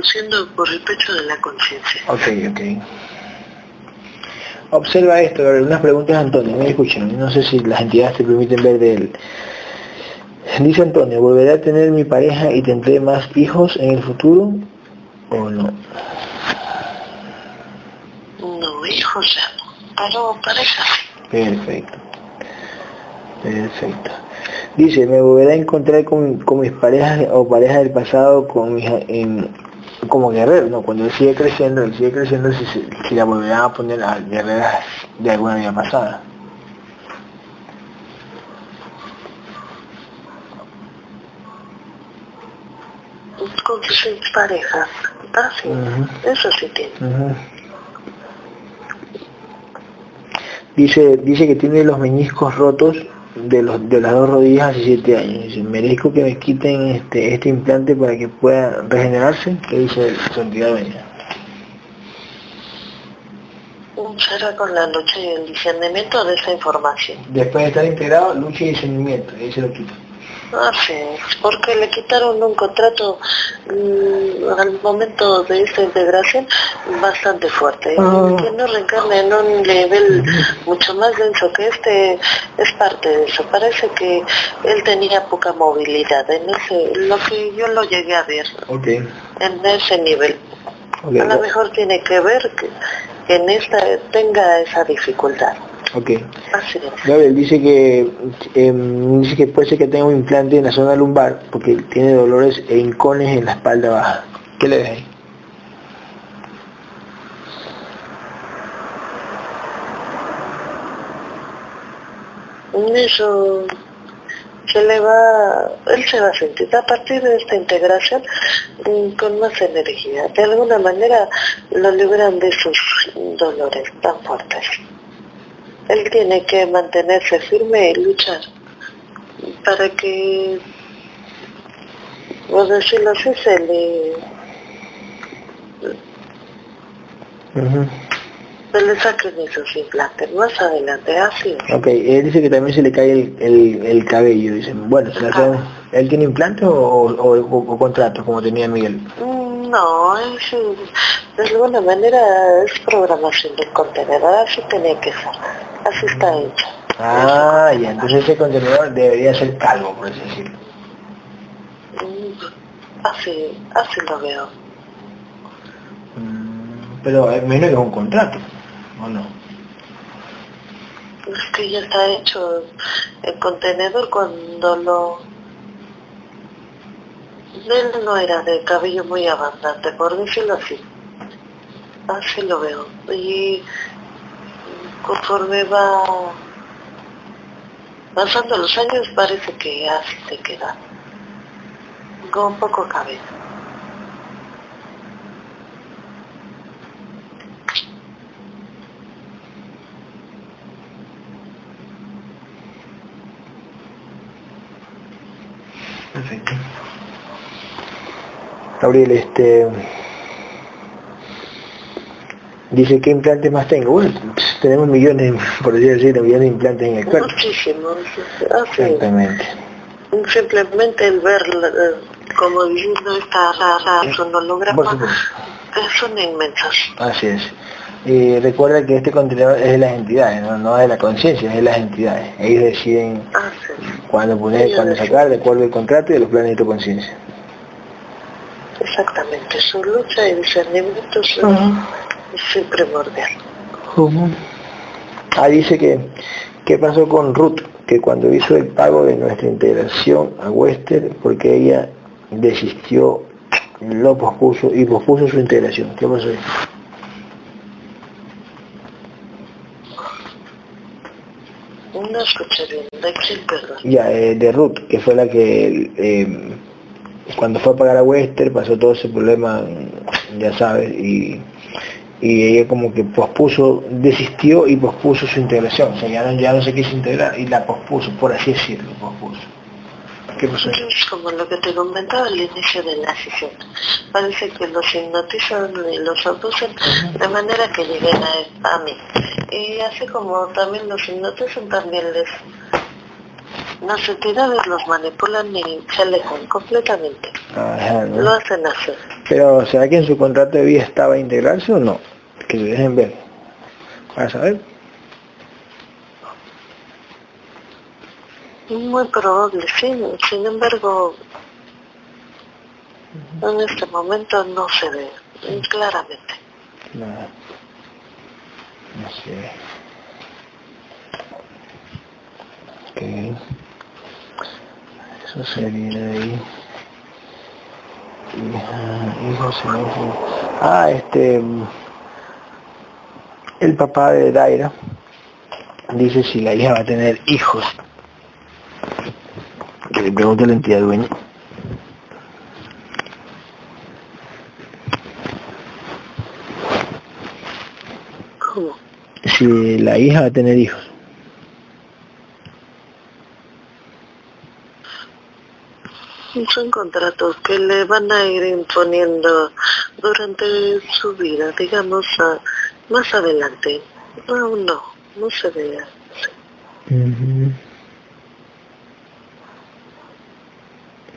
Introduciendo por el pecho de la conciencia. Ok, ok. Observa esto. Unas preguntas de Antonio. Me escuchan. No sé si las entidades te permiten ver de él. Dice Antonio, ¿volveré a tener mi pareja y tendré más hijos en el futuro o no? No, hijos ya no. Pero pareja. Perfecto. Perfecto. Dice, me volveré a encontrar con, con mis parejas o parejas del pasado con mis, en, como guerrero, no, cuando él sigue creciendo, él sigue creciendo si, si, la volverán a poner a guerreras de alguna vida pasada. Con sus parejas. Sí. Ujú. Eso sí tiene. Ujú. Dice, dice que tiene los meñiscos rotos de los de las dos rodillas hace siete años. Dice, merezco que me quiten este este implante para que pueda regenerarse. ¿Qué dice su entidad dueña? Será con la lucha y el discernimiento de esa información. Después de estar integrado, lucha y discernimiento. Ahí se lo quita. Ah, sí, porque le quitaron un contrato mm, al momento de esta integración bastante fuerte. Ah. Que no reencarne en un nivel mucho más denso que este es parte de eso. Parece que él tenía poca movilidad en ese, lo que yo lo llegué a ver, en ese nivel. A lo mejor tiene que ver que en esta tenga esa dificultad. Ok. Así es. Gabriel dice que em, dice que puede ser que tenga un implante en la zona lumbar porque tiene dolores e hincones en la espalda baja. ¿Qué le ves ahí? Eso se le va, él se va a sentir a partir de esta integración mm, con más energía. De alguna manera lo liberan de sus dolores tan fuertes. Él tiene que mantenerse firme y luchar para que, por decirlo así, se le. Se le saquen esos implantes más adelante. Así es. Ok, él dice que también se le cae el, el, el cabello. Dicen, bueno, ¿se le cae- ¿él tiene implante o, o, o- o contrato como tenía Miguel? Mm, No, es, de alguna manera es programación del contenedor, así tenía que ser, así está hecho. Ah, ya, entonces ese contenedor debería ser calvo, por así decirlo. Mm, Así, así lo veo. Mm, Pero menos que es un contrato, ¿o no? Es que ya está hecho el contenedor cuando lo... Él no era de cabello muy abundante, por decirlo así. Así lo veo. Y conforme va pasando los años parece que así se queda. Con poco cabello. Perfecto. Gabriel, este... Dice, ¿qué implantes más tengo? Bueno, tenemos millones, por decir así, de millones de implantes en el cuerpo. Muchísimos. Exactamente. Simplemente el ver, como diciendo esta rara sonolograma, son inmensas. Así es. Y recuerda que este contenedor es de las entidades, no, no es de la conciencia, es de las entidades. Ellos deciden Ah, cuándo poner, cuándo sacar, de acuerdo al contrato y a los planes de tu conciencia. Exactamente, su lucha y discernimiento es, es primordial. Ah, dice que, ¿qué pasó con Ruth? Que cuando hizo el pago de nuestra integración a Wester, porque ella desistió, lo pospuso y pospuso su integración. ¿Qué pasó ahí? No escuché bien, ¿de quién, perdón? Ya, eh, de Ruth, que fue la que eh, cuando fue a pagar a Wester pasó todo ese problema, ya sabes, y, y ella como que pospuso, desistió y pospuso su integración, o sea, ya no, ya no se quiso integrar y la pospuso, por así decirlo, pospuso. ¿Qué pasó? Como lo que te comentaba al inicio de la sesión. Parece que los hipnotizan y los abusan de manera que lleguen a, a mí. Y así como también los hipnotizan, también les... Las entidades los manipulan y se alejan completamente. Ajá, ¿no? Lo hacen así. Pero ¿será que en su contrato de vida estaba integrarse o no? Que se dejen ver. Para saber. Muy probable, sí. Sin embargo, en este momento no se ve claramente. Nada. No sé. Ok. Eso sería ahí. Y hijos. Ah, este. El papá de Daira dice si la hija va a tener hijos. Que le pregunte la entidad dueña. ¿Cómo? Si la hija va a tener hijos. Son contratos que le van a ir imponiendo durante su vida, digamos, a- más adelante. No, no, no se ve así. Ujú.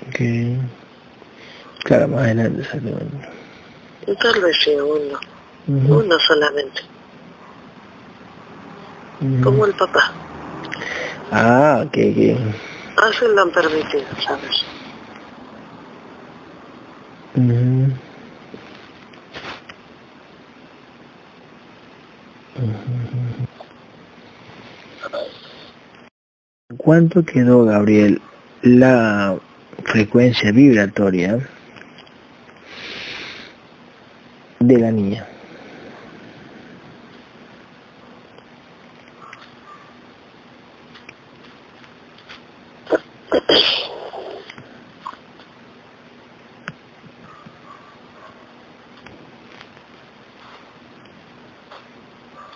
Ok. Claro, más adelante. Tal vez sí, uno, uno solamente, Como el papá. Ah, ok, ok. Así lo han permitido, ¿sabes? Ujú. ¿Cuánto quedó, Gabriel, la frecuencia vibratoria de la niña?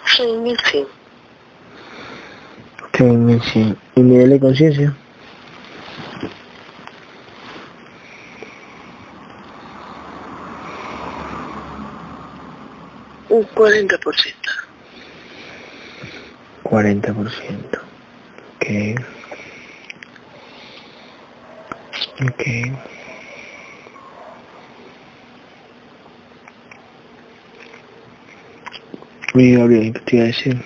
Sí, mil sí. Que me- sí. ¿Y nivel de conciencia? Un 40%. 40%. Ok. Ok. Oye, Gabriel, ¿qué te iba a decir?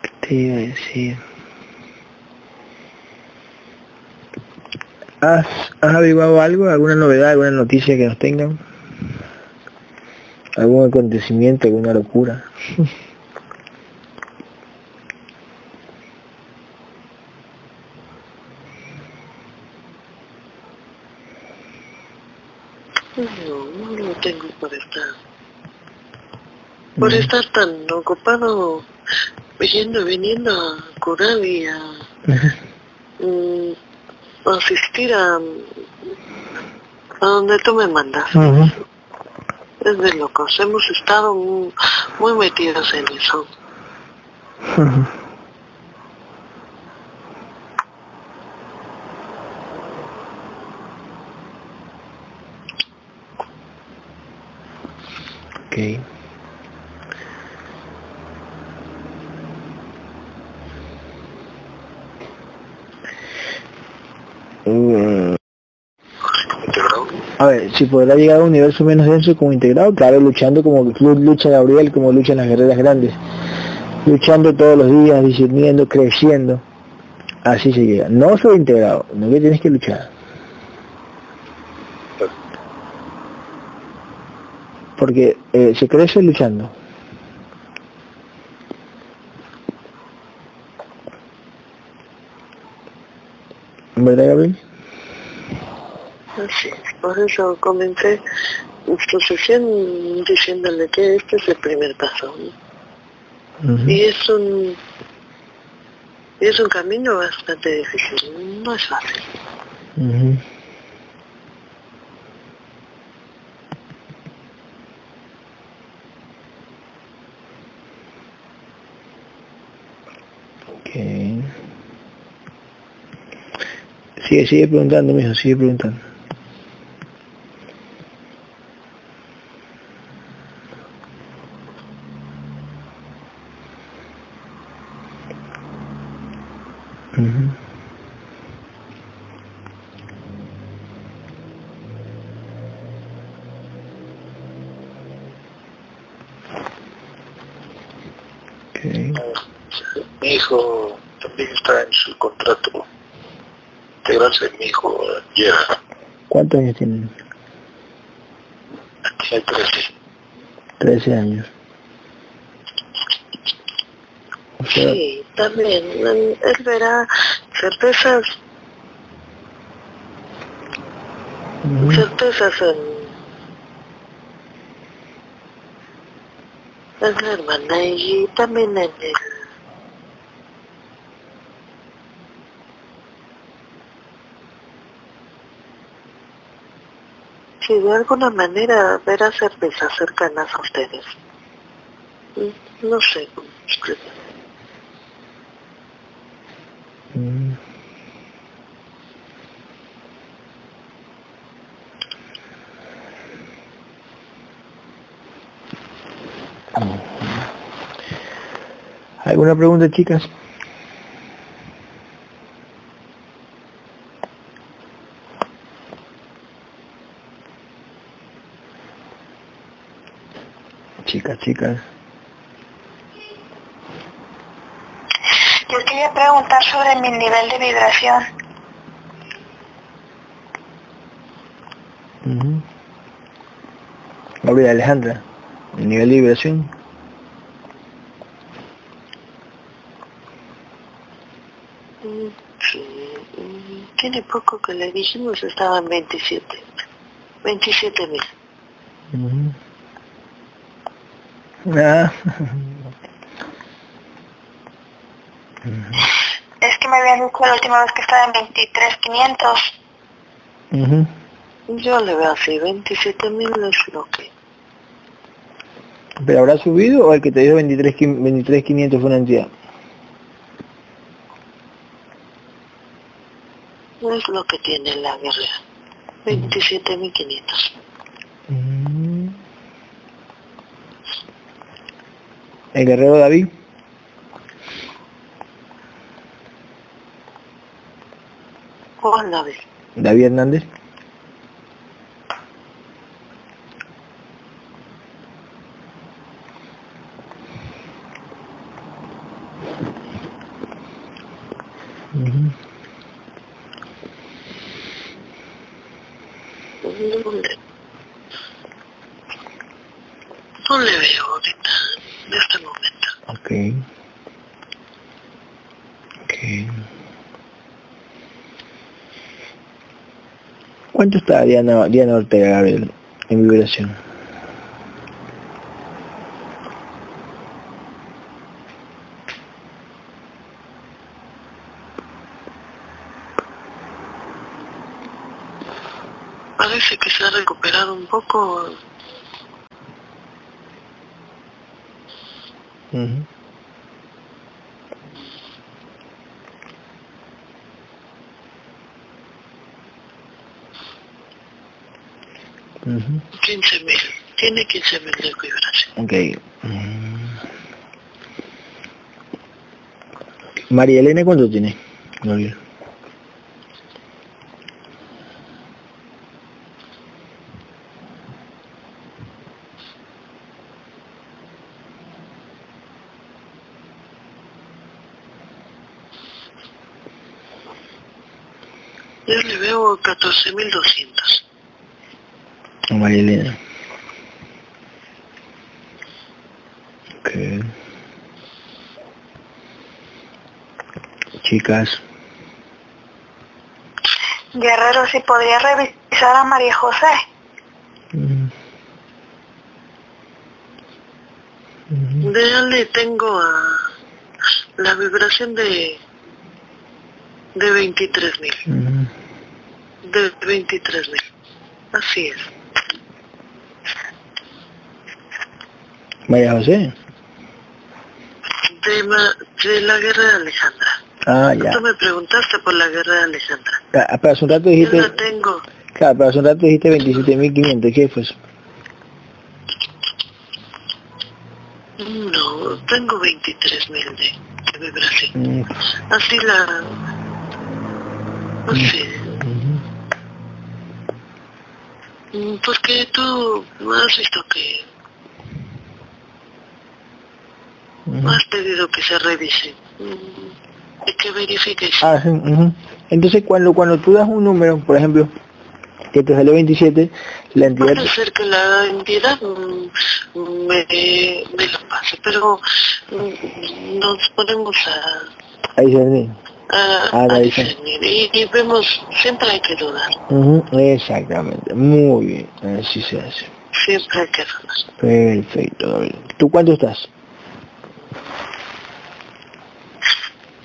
¿Qué te iba a decir? ¿Has, ¿Has averiguado algo? ¿Alguna novedad, alguna noticia que nos tengan? ¿Algún acontecimiento, alguna locura? No, no lo tengo por estar. Por estar tan ocupado yendo y viniendo a curar y a mm, asistir a, a donde tú me mandas. Ujú. Es de locos. Hemos estado muy, muy metidos en eso. Ok. Mm. ¿Integrado? A ver, si podrá llegar a un universo menos denso como integrado, claro, luchando como lucha Gabriel, como luchan las guerreras grandes. Luchando todos los días, discerniendo, creciendo. Así se llega. No solo integrado, no que tienes que luchar. Porque eh, se crece luchando. ¿Verdad, Gabriel? Así es, por eso comencé su sesión diciéndole que este es el primer paso. Y es un y es un camino bastante difícil, no es fácil. Ujú. Ok. Sigue, sigue preguntando, mijo, sigue preguntando. Ujú. Ok. Mi hijo también está en su contrato. Integrarse mi hijo llega, ¿Cuántos años tienen? aquí hay 13. 13 años. O sea, Sí, también. Él verá certezas, certezas en, en la hermana y también en el Sí, de alguna manera verá certezas cercanas a ustedes. Mm, No sé. Mm. ¿Alguna pregunta, chicas? Chicas, chicas. Yo quería preguntar sobre mi nivel de vibración. Ujú. Gabriela Alejandra, el nivel de vibración. Tiene poco que le dijimos, estaba en 27. 27 mil. Ah. Es que me habían dicho la última vez que estaba en 23,500. Ujú. Yo le veo así, 27 mil es lo que... ¿Pero habrá subido o el que te dio 23.500 23, fue una entidad? Es lo que tiene la guerrera. 27.500. Mm. ¿El guerrero David? ¿Cuál la ve? David Hernández. Ujú. No le, no le veo ahorita, en este momento. Ok. Ok. ¿Cuánto está Diana, Diana Ortega, Gabriel, en vibración? Parece que se ha recuperado un poco. Ujú. Ujú. 15 mil. Tiene 15.000 de vibración. Ok. María Elena, ¿cuánto tiene? Gabriel. Yo le veo 14.200. María Elena. Ok. Chicas. Guerrero, si podría revisar a María José. Mm. Mm. De ella le tengo a la vibración de de 23.000. Mm. De 23.000. Así es. María José. De, ma- de la guerra de Alejandra. Ah, ya. Tú me preguntaste por la guerra de Alejandra. Ah, Pero hace un rato Yo dijiste, la tengo. claro, pero hace un rato dijiste 27.500, ¿qué fue eso? No, tengo 23.000 de, de vibración. Mm, Así la... No sé. ujú. Mm, Porque tú has visto que Has pedido que se revise. Mm, Y que verifiques. Ah, sí. Entonces cuando cuando tú das un número, por ejemplo, que te sale 27, la entidad... Puede ser que la entidad mm, me, me lo pase, pero mm, nos ponemos a, Ahí se ve. a, Ah, a discernir y, y vemos, siempre hay que dudar, Ujú, Exactamente, muy bien, así se hace. siempre hay que dudar. Perfecto, Gabriel. ¿Tú cuánto estás?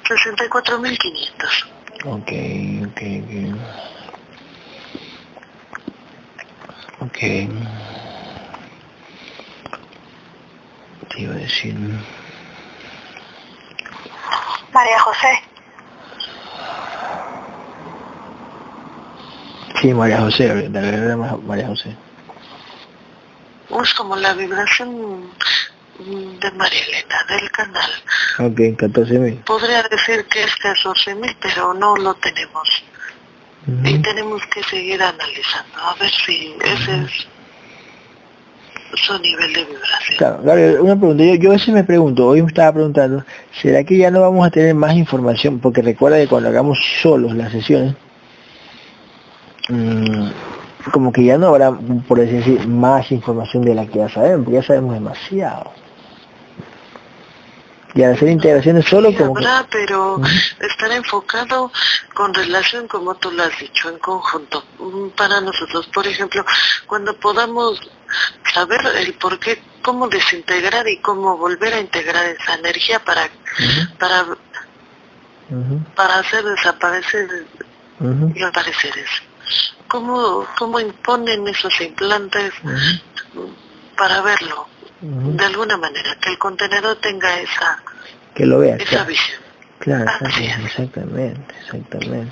64.500. Ok, ok, ok. Ok. Te iba a decir... María José. Sí, María José, la Ma- María José. Es como la vibración de María Elena, del canal. Ok, 14.000. Podría decir que es 14.000, pero no lo tenemos. Y tenemos que seguir analizando, a ver si ese es su nivel de vibración. Claro, Gabriel, una pregunta. Yo, yo a veces me pregunto, hoy me estaba preguntando, ¿será que ya no vamos a tener más información? Porque recuerda que cuando hagamos solos las sesiones, mm, como que ya no habrá, por decir más información de la que ya sabemos, porque ya sabemos demasiado. Y al hacer integraciones solo Sí, como que... habrá, pero Ujú. estará enfocado con relación, como tú lo has dicho, en conjunto. Mm, Para nosotros, por ejemplo, cuando podamos saber el por qué, cómo desintegrar y cómo volver a integrar esa energía para, para, para hacer desaparecer ujú, los pareceres. ¿Cómo, ¿Cómo imponen esos implantes para verlo? De alguna manera, que el contenedor tenga esa, Que lo veas, esa claro. visión. Claro, Así es. exactamente, exactamente.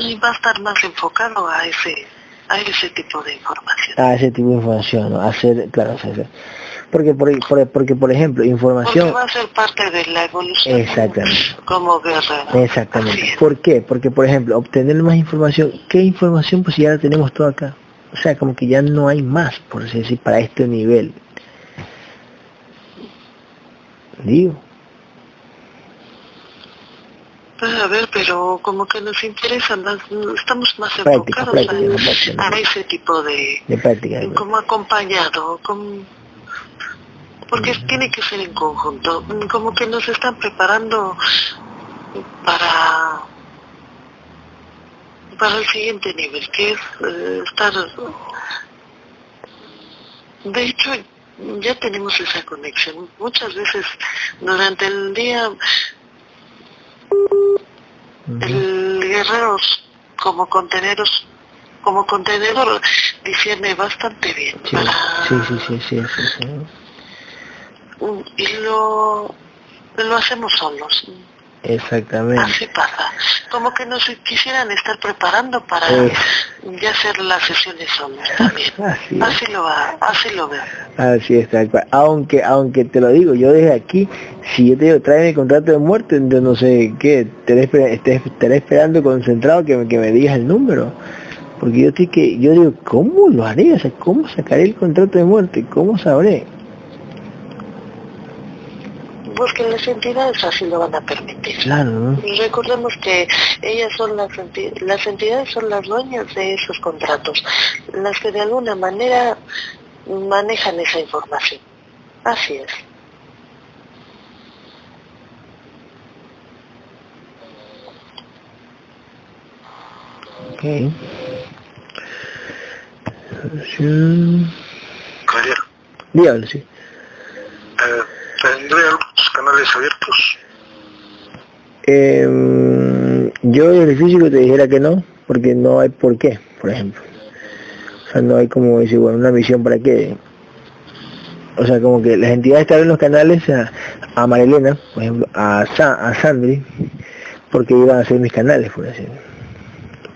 Y va a estar más enfocado a ese, a ese tipo de información. a ese tipo de información, ¿no? hacer, claro, hacer, porque por, por- porque por ejemplo, Porque información, va a ser parte de la evolución Exactamente. como guerrero. exactamente. ¿por qué? Porque por ejemplo, obtener más información, ¿qué información? Pues ya la tenemos toda acá, o sea, como que ya no hay más, por así decir, para este nivel. Digo, Pues, a ver, pero como que nos interesa más, estamos más Práctica, enfocados práctica, a, ese tipo de, de práctica. como acompañado, como, porque tiene que ser en conjunto, como que nos están preparando para para el siguiente nivel, que es eh, estar... De hecho, ya tenemos esa conexión. Muchas veces durante el día el guerrero como conteneros como contenedor discierne bastante bien Sí, para sí, sí, sí, sí, sí, sí. y lo lo hacemos solos Exactamente. Así pasa. Como que nos quisieran estar preparando para ya hacer las sesiones solos también. Así, así lo va, así lo veo. Así es, Aunque, aunque te lo digo, yo desde aquí, si yo te digo, trae mi contrato de muerte, entonces no sé qué, estaré, esperando concentrado que, que me digas el número. Porque yo estoy que, yo digo, ¿cómo lo haré? O sea, ¿cómo sacaré el contrato de muerte? ¿Cómo sabré? Porque las entidades así lo van a permitir. Claro, Recordemos que ellas son las, las entidades son las dueñas de esos contratos, las que de alguna manera manejan esa información. Así es. Okay. Dígalo, sí. Eh, ¿Tendré algunos canales abiertos? Eh, yo en el físico te dijera que no, porque no hay por qué, por ejemplo. O sea, no hay como decir, bueno, una misión para qué. O sea, como que las entidades que abren los canales a, a Marilena, por ejemplo, a, a Sandri, porque iban a ser mis canales, por decirlo.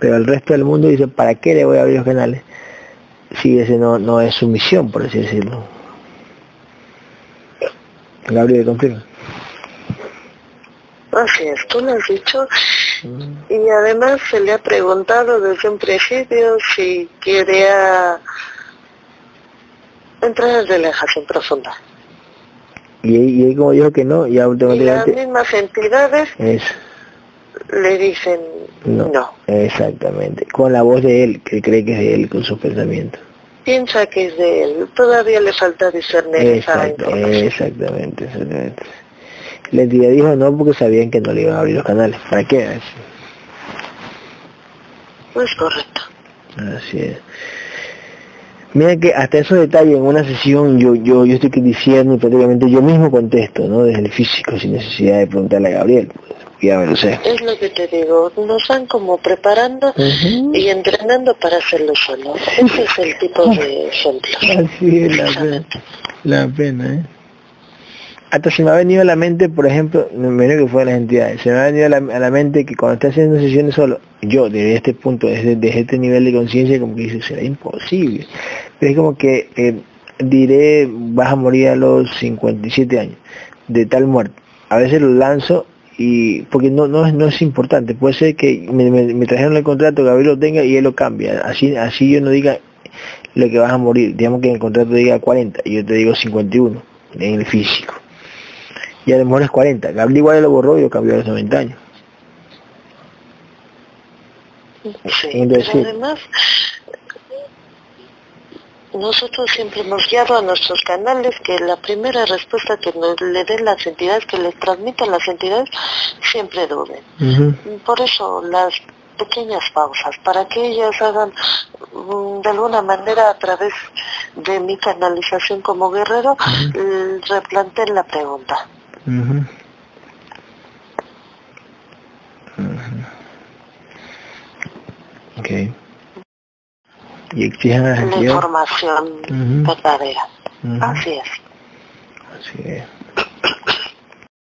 Pero el resto del mundo dice, ¿para qué le voy a abrir los canales? Si ese no, no es su misión, por así decirlo. Gabriel, confirma. Así es, tú lo has dicho. Mm. Y además se le ha preguntado desde un principio si quería entrar en relajación profunda. Y, y como dijo que no, ya automáticamente... Y las mismas entidades le dicen no. no. Exactamente, con la voz de él, que cree que es de él, con sus pensamientos piensa que es de él. Todavía le falta discernir esa Exactamente, exactamente. La entidad dijo no porque sabían que no le iban a abrir los canales. ¿Para qué? Pues correcto. Así es. Mira que hasta esos detalles en una sesión yo yo yo estoy diciendo y prácticamente yo mismo contesto, ¿no? Desde el físico sin necesidad de preguntarle a Gabriel. Es lo que te digo, nos van como preparando y entrenando para hacerlo solo. Ese es el tipo de ejemplo. Así es la pena, la pena, ¿eh? Hasta se me ha venido a la mente, por ejemplo, menos que fue las entidades, se me ha venido a la, mente que cuando estás haciendo sesiones solo, yo desde este punto, desde, este nivel de conciencia, como que dice, será imposible. Pero es como que eh, diré, vas a morir a los 57 años, de tal muerte. A veces lo lanzo y porque no no es no es importante. Puede ser que me, trajeron el contrato Gabriel lo tenga y él lo cambia así así yo no diga lo que vas a morir. Digamos que en el contrato diga 40 y yo te digo 51 en el físico. Y a lo mejor es 40 Gabriel igual lo borró y lo cambió a los 90 años. Sí, además nosotros siempre hemos guiado a nuestros canales que la primera respuesta que nos le den las entidades, que les transmitan las entidades, siempre duden. Por eso las pequeñas pausas, para que ellas hagan mm, de alguna manera a través de mi canalización como guerrero, replanteen la pregunta. Okay y La información verdadera. Así es. Así es.